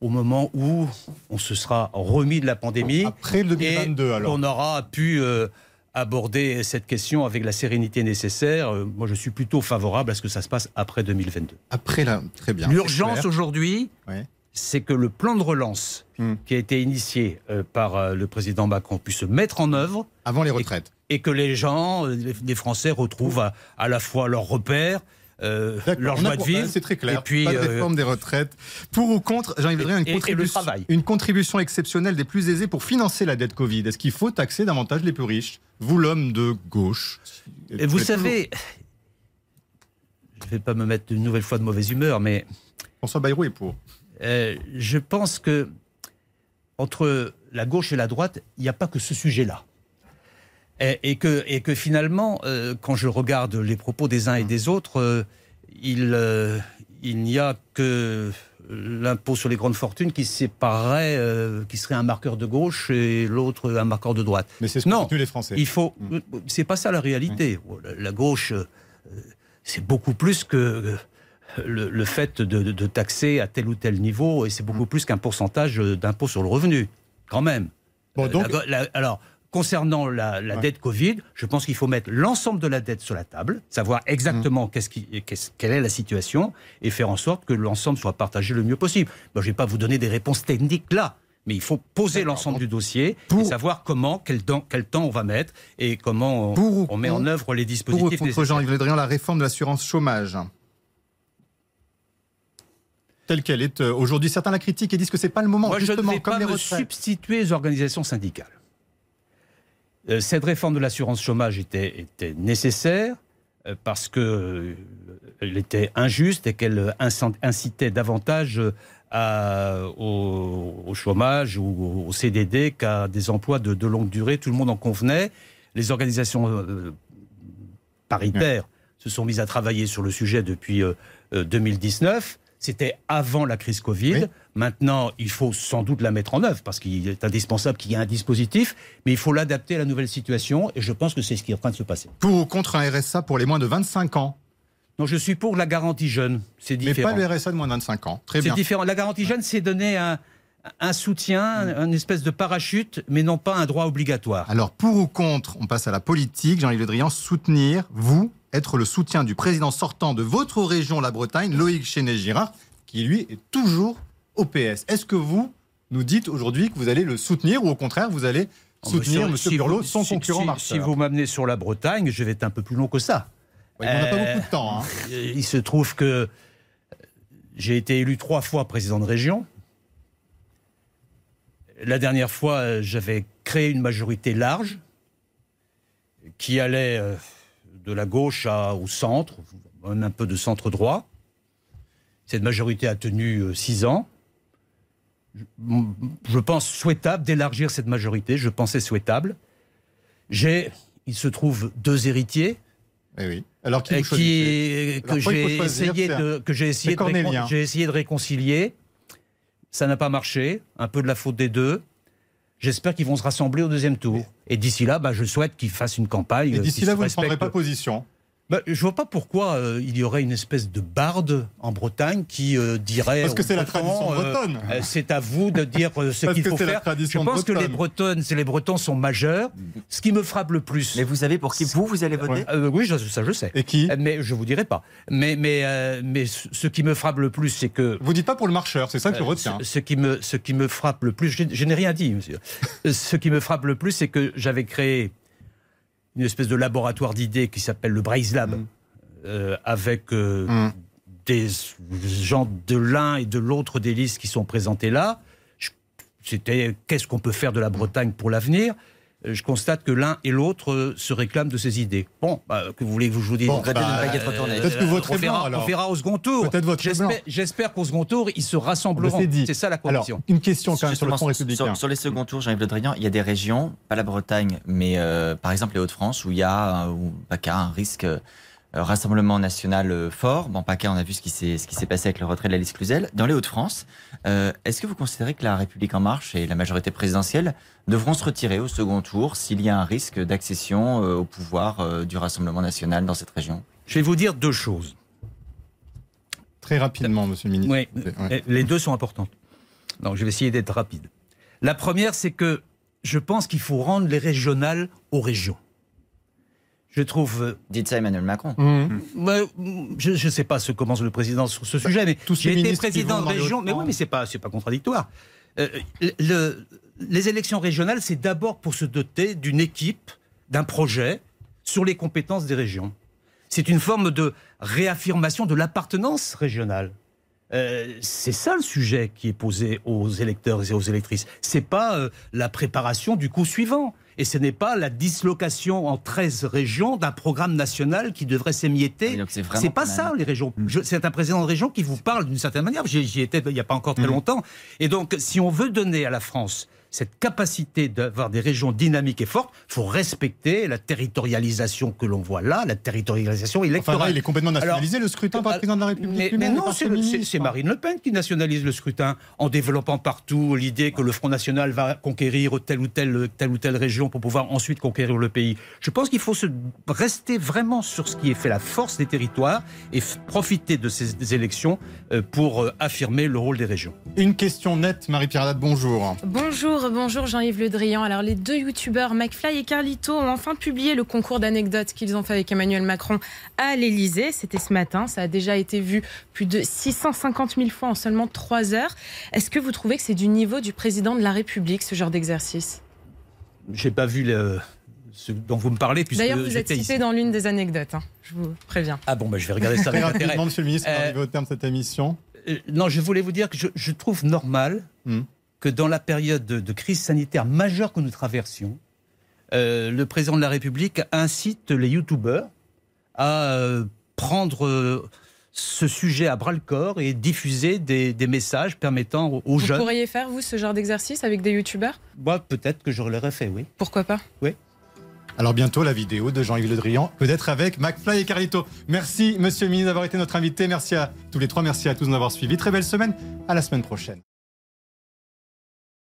D: au moment où on se sera remis de la pandémie.
C: Après le 2022,
D: et
C: alors.
D: On aura pu euh, aborder cette question avec la sérénité nécessaire. Euh, moi, je suis plutôt favorable à ce que ça se passe après 2022.
C: Après là, très bien.
D: L'urgence aujourd'hui,
C: Ouais.
D: c'est que le plan de relance
C: Hmm.
D: qui a été initié euh, par euh, le président Macron puisse se mettre en œuvre.
C: Avant les retraites.
D: Et, et que les gens, les, les Français, retrouvent à, à la fois leurs repères, euh, leur joie de vivre.
C: C'est très clair.
D: Et puis,
C: pas de
D: euh,
C: réforme des retraites. Pour ou contre, Drian, une, contribution- une contribution exceptionnelle des plus aisés pour financer la dette Covid. Est-ce qu'il faut taxer davantage les plus riches? Vous, l'homme de gauche.
D: Et vous savez, je ne vais pas me mettre une nouvelle fois de mauvaise humeur, mais
C: François Bayrou est pour.
D: euh, je pense que entre la gauche et la droite, il n'y a pas que ce sujet-là. Et, et que, et que finalement, euh, quand je regarde les propos des uns et des autres, euh, il, euh, il n'y a que l'impôt sur les grandes fortunes qui séparerait, qui serait un marqueur de gauche et l'autre un marqueur de droite.
C: Mais c'est ce
D: non,
C: qu'ont les Français.
D: il faut. C'est pas ça la réalité. La, la gauche, c'est beaucoup plus que le, le fait de, de- de taxer à tel ou tel niveau, et c'est beaucoup plus qu'un pourcentage d'impôt sur le revenu, quand même.
C: Bon, donc-
D: la go- la- alors, concernant la, la dette Covid, je pense qu'il faut mettre l'ensemble de la dette sur la table, savoir exactement qu'est-ce qui, qu'est-ce- quelle est la situation, et faire en sorte que l'ensemble soit partagé le mieux possible. Moi, je ne vais pas vous donner des réponses techniques là. Mais il faut poser l'ensemble du dossier et savoir comment, quel temps, quel temps on va mettre et comment on,
C: Pour
D: met en
C: contre-
D: œuvre les
C: Pour
D: dispositifs
C: contre
D: nécessaires.
C: Jean-Yves Le Drian, la réforme de l'assurance chômage telle qu'elle est euh, aujourd'hui. Certains la critiquent et disent que c'est pas le moment,
D: Moi, je ne
C: justement,
D: vais
C: comme
D: pas
C: les
D: me substituer aux organisations syndicales. Euh, cette réforme de l'assurance chômage était, était nécessaire euh, parce qu'elle était injuste et qu'elle incitait davantage euh, à- au, au chômage ou au CDD qu'à des emplois de, de longue durée. Tout le monde en convenait. Les organisations euh, paritaires se sont mises à travailler sur le sujet depuis euh, euh, 2019. C'était avant la crise Covid. Maintenant, il faut sans doute la mettre en œuvre parce qu'il est indispensable qu'il y ait un dispositif, mais il faut l'adapter à la nouvelle situation et je pense que c'est ce qui est en train de se passer.
C: Pour ou contre un RSA pour les moins de 25 ans?
D: Non, je suis pour la garantie jeune. C'est
C: Mais
D: différent.
C: pas le RSA de moins de 25 ans. Très
D: C'est
C: bien.
D: différent. La garantie jeune, c'est donner un, un soutien, un espèce de parachute, mais non pas un droit obligatoire.
C: Alors, pour ou contre, on passe à la politique. Jean-Yves Le Drian, soutenir, vous, être le soutien du président sortant de votre région, la Bretagne, Loïc Chénet-Girard, qui lui est toujours au PS. Est-ce que vous nous dites aujourd'hui que vous allez le soutenir ou au contraire, vous allez
D: Oh,
C: soutenir M.
D: si
C: Burlot, son
D: si-
C: concurrent
D: si, Si vous m'amenez sur la Bretagne, je vais être un peu plus long que ça.
C: Ouais, on n'a pas
D: Euh,
C: beaucoup de temps. hein.
D: Il se trouve que j'ai été élu trois fois président de région. La dernière fois, euh, j'avais créé une majorité large qui allait euh, de la gauche à- au centre, même un peu de centre droit. Cette majorité a tenu euh, six ans. Je- pense souhaitable d'élargir cette majorité. Je pensais souhaitable. J'ai, il se trouve, deux héritiers.
C: Eh oui. Alors qui
D: qui, que j'ai essayé de que j'ai essayé
C: c'est
D: de, récon-
C: cornélien.
D: j'ai essayé de réconcilier. Ça n'a pas marché. Un peu de la faute des deux. J'espère qu'ils vont se rassembler au deuxième tour. Et d'ici là, bah, je souhaite qu'ils fassent une campagne.
C: Et
D: euh,
C: d'ici là, vous ne prendrez pas position.
D: Bah, je vois pas pourquoi euh, il y aurait une espèce de barde en Bretagne qui euh, dirait.
C: Parce que c'est la tradition
D: euh,
C: bretonne.
D: euh, c'est à vous de dire euh, ce qu'il faut
C: c'est la
D: faire. Je pense que les
C: bretonne.
D: Bretonnes, les Bretons sont majeurs. Ce qui me frappe le plus.
E: Mais vous savez pour qui vous, vous allez voter?
D: Euh, Oui, je- ça je sais.
C: Et qui?
D: Mais je vous dirai pas. Mais, mais, euh, mais ce qui me frappe le plus, c'est que.
C: Vous dites pas pour le marcheur, c'est ça que je
D: Euh,
C: retiens.
D: Ce, ce qui me, ce qui me frappe le plus, je, je n'ai rien dit, monsieur. [LAUGHS] Ce qui me frappe le plus, c'est que j'avais créé une espèce de laboratoire d'idées qui s'appelle le Braise Lab,
C: Mm.
D: euh, avec euh, des gens de l'un et de l'autre des listes qui sont présentés là. C'était qu'est-ce qu'on peut faire de la Bretagne pour l'avenir? Je constate que l'un et l'autre euh, se réclament de ces idées. Bon, bah, que voulez-vous que je vous dise
C: Bon, bah,
D: y
C: euh, peut-être que vous voterez
D: on verra,
C: blanc, alors.
D: on verra au second tour. J'espère- qu'au second tour, ils se rassembleront.
C: C'est dit.
D: C'est ça la
C: Alors,
D: condition.
C: une question quand même sur le front républicain.
E: Sur, sur les seconds tours, Jean-Yves Le Drian, il y a des régions, pas la Bretagne, mais euh, par exemple les Hauts-de-France, où il y a, euh, où PACA a un risque euh, rassemblement national euh, fort. Bon, PACA, on a vu ce qui s'est ce qui s'est passé avec le retrait de la liste Cluzel. Dans les Hauts-de-France, euh, est-ce que vous considérez que la République en marche et la majorité présidentielle devront se retirer au second tour s'il y a un risque d'accession euh, au pouvoir euh, du Rassemblement national dans cette région?
D: Je vais vous dire deux choses.
C: Très rapidement, monsieur le ministre.
D: Oui,
C: Ouais.
D: les deux sont importantes. Donc, je vais essayer d'être rapide. La première, c'est que je pense qu'il faut rendre les régionales aux régions. Je trouve. euh,
E: Dites ça Emmanuel Macron.
D: Ouais, je ne sais pas ce commence le président sur ce sujet, mais
C: tous les
D: j'ai été président de région. Mais oui, mais c'est pas, c'est pas contradictoire. Euh, le- les élections régionales, c'est d'abord pour se doter d'une équipe, d'un projet sur les compétences des régions. C'est une forme de réaffirmation de l'appartenance régionale. Euh, c'est ça le sujet qui est posé aux électeurs et aux électrices. C'est pas euh, la préparation du coup suivant. Et ce n'est pas la dislocation en 13 régions d'un programme national qui devrait s'émietter.
E: Donc c'est
D: pas ça,
E: même-
D: les régions. Je- C'est un président de région qui vous parle d'une certaine manière. J'y j'y étais il n'y a pas encore très longtemps. Et donc, si on veut donner à la France cette capacité d'avoir des régions dynamiques et fortes, il faut respecter la territorialisation que l'on voit là, la territorialisation
C: Enfin
D: électorale.
C: là, il est complètement nationalisé,
D: Alors,
C: le scrutin par le président de la République.
D: mais, non, c'est Marine Le Pen qui nationalise le scrutin en développant partout l'idée que le Front National va conquérir telle ou telle, telle ou telle région pour pouvoir ensuite conquérir le pays. Je pense qu'il faut se rester vraiment sur ce qui est fait la force des territoires et profiter de ces élections euh, pour euh, affirmer le rôle des régions.
C: Une question nette, Marie-Pierre Haddad, bonjour.
R: Bonjour, bonjour Jean-Yves Le Drian. Alors les deux youtubeurs McFly et Carlito ont enfin publié le concours d'anecdotes qu'ils ont fait avec Emmanuel Macron à l'Elysée. C'était ce matin. Ça a déjà été vu plus de 650 000 fois en seulement trois heures. Est-ce que vous trouvez que c'est du niveau du président de la République ce genre d'exercice?
D: J'ai pas vu le- ce dont vous me parlez puisque
R: D'ailleurs, vous êtes
D: j'étais
R: cité
D: ici.
R: dans l'une des anecdotes. hein. Je vous préviens.
D: Ah bon, bah, je vais regarder ça [LAUGHS] avec intérêt.
C: rapidement, monsieur le ministre, on
D: Euh,
C: arrive au terme de cette émission.
D: Euh, non, je voulais vous dire que je, je trouve normal
C: Hmm.
D: Que dans la période de, de crise sanitaire majeure que nous traversions, euh, le président de la République incite les youtubeurs à euh, prendre euh, ce sujet à bras le corps et diffuser des, des messages permettant aux, aux
R: Vous
D: jeunes.
R: pourriez faire, vous, ce genre d'exercice avec des youtubeurs?
D: Moi, peut-être que je l'aurais fait, oui.
R: Pourquoi pas?
D: Oui.
C: Alors bientôt la vidéo de Jean-Yves Le Drian, peut-être avec McFly et Carlito. Merci monsieur le ministre d'avoir été notre invité, merci à tous les trois, merci à tous de nous avoir suivis. Très belle semaine, à la semaine prochaine.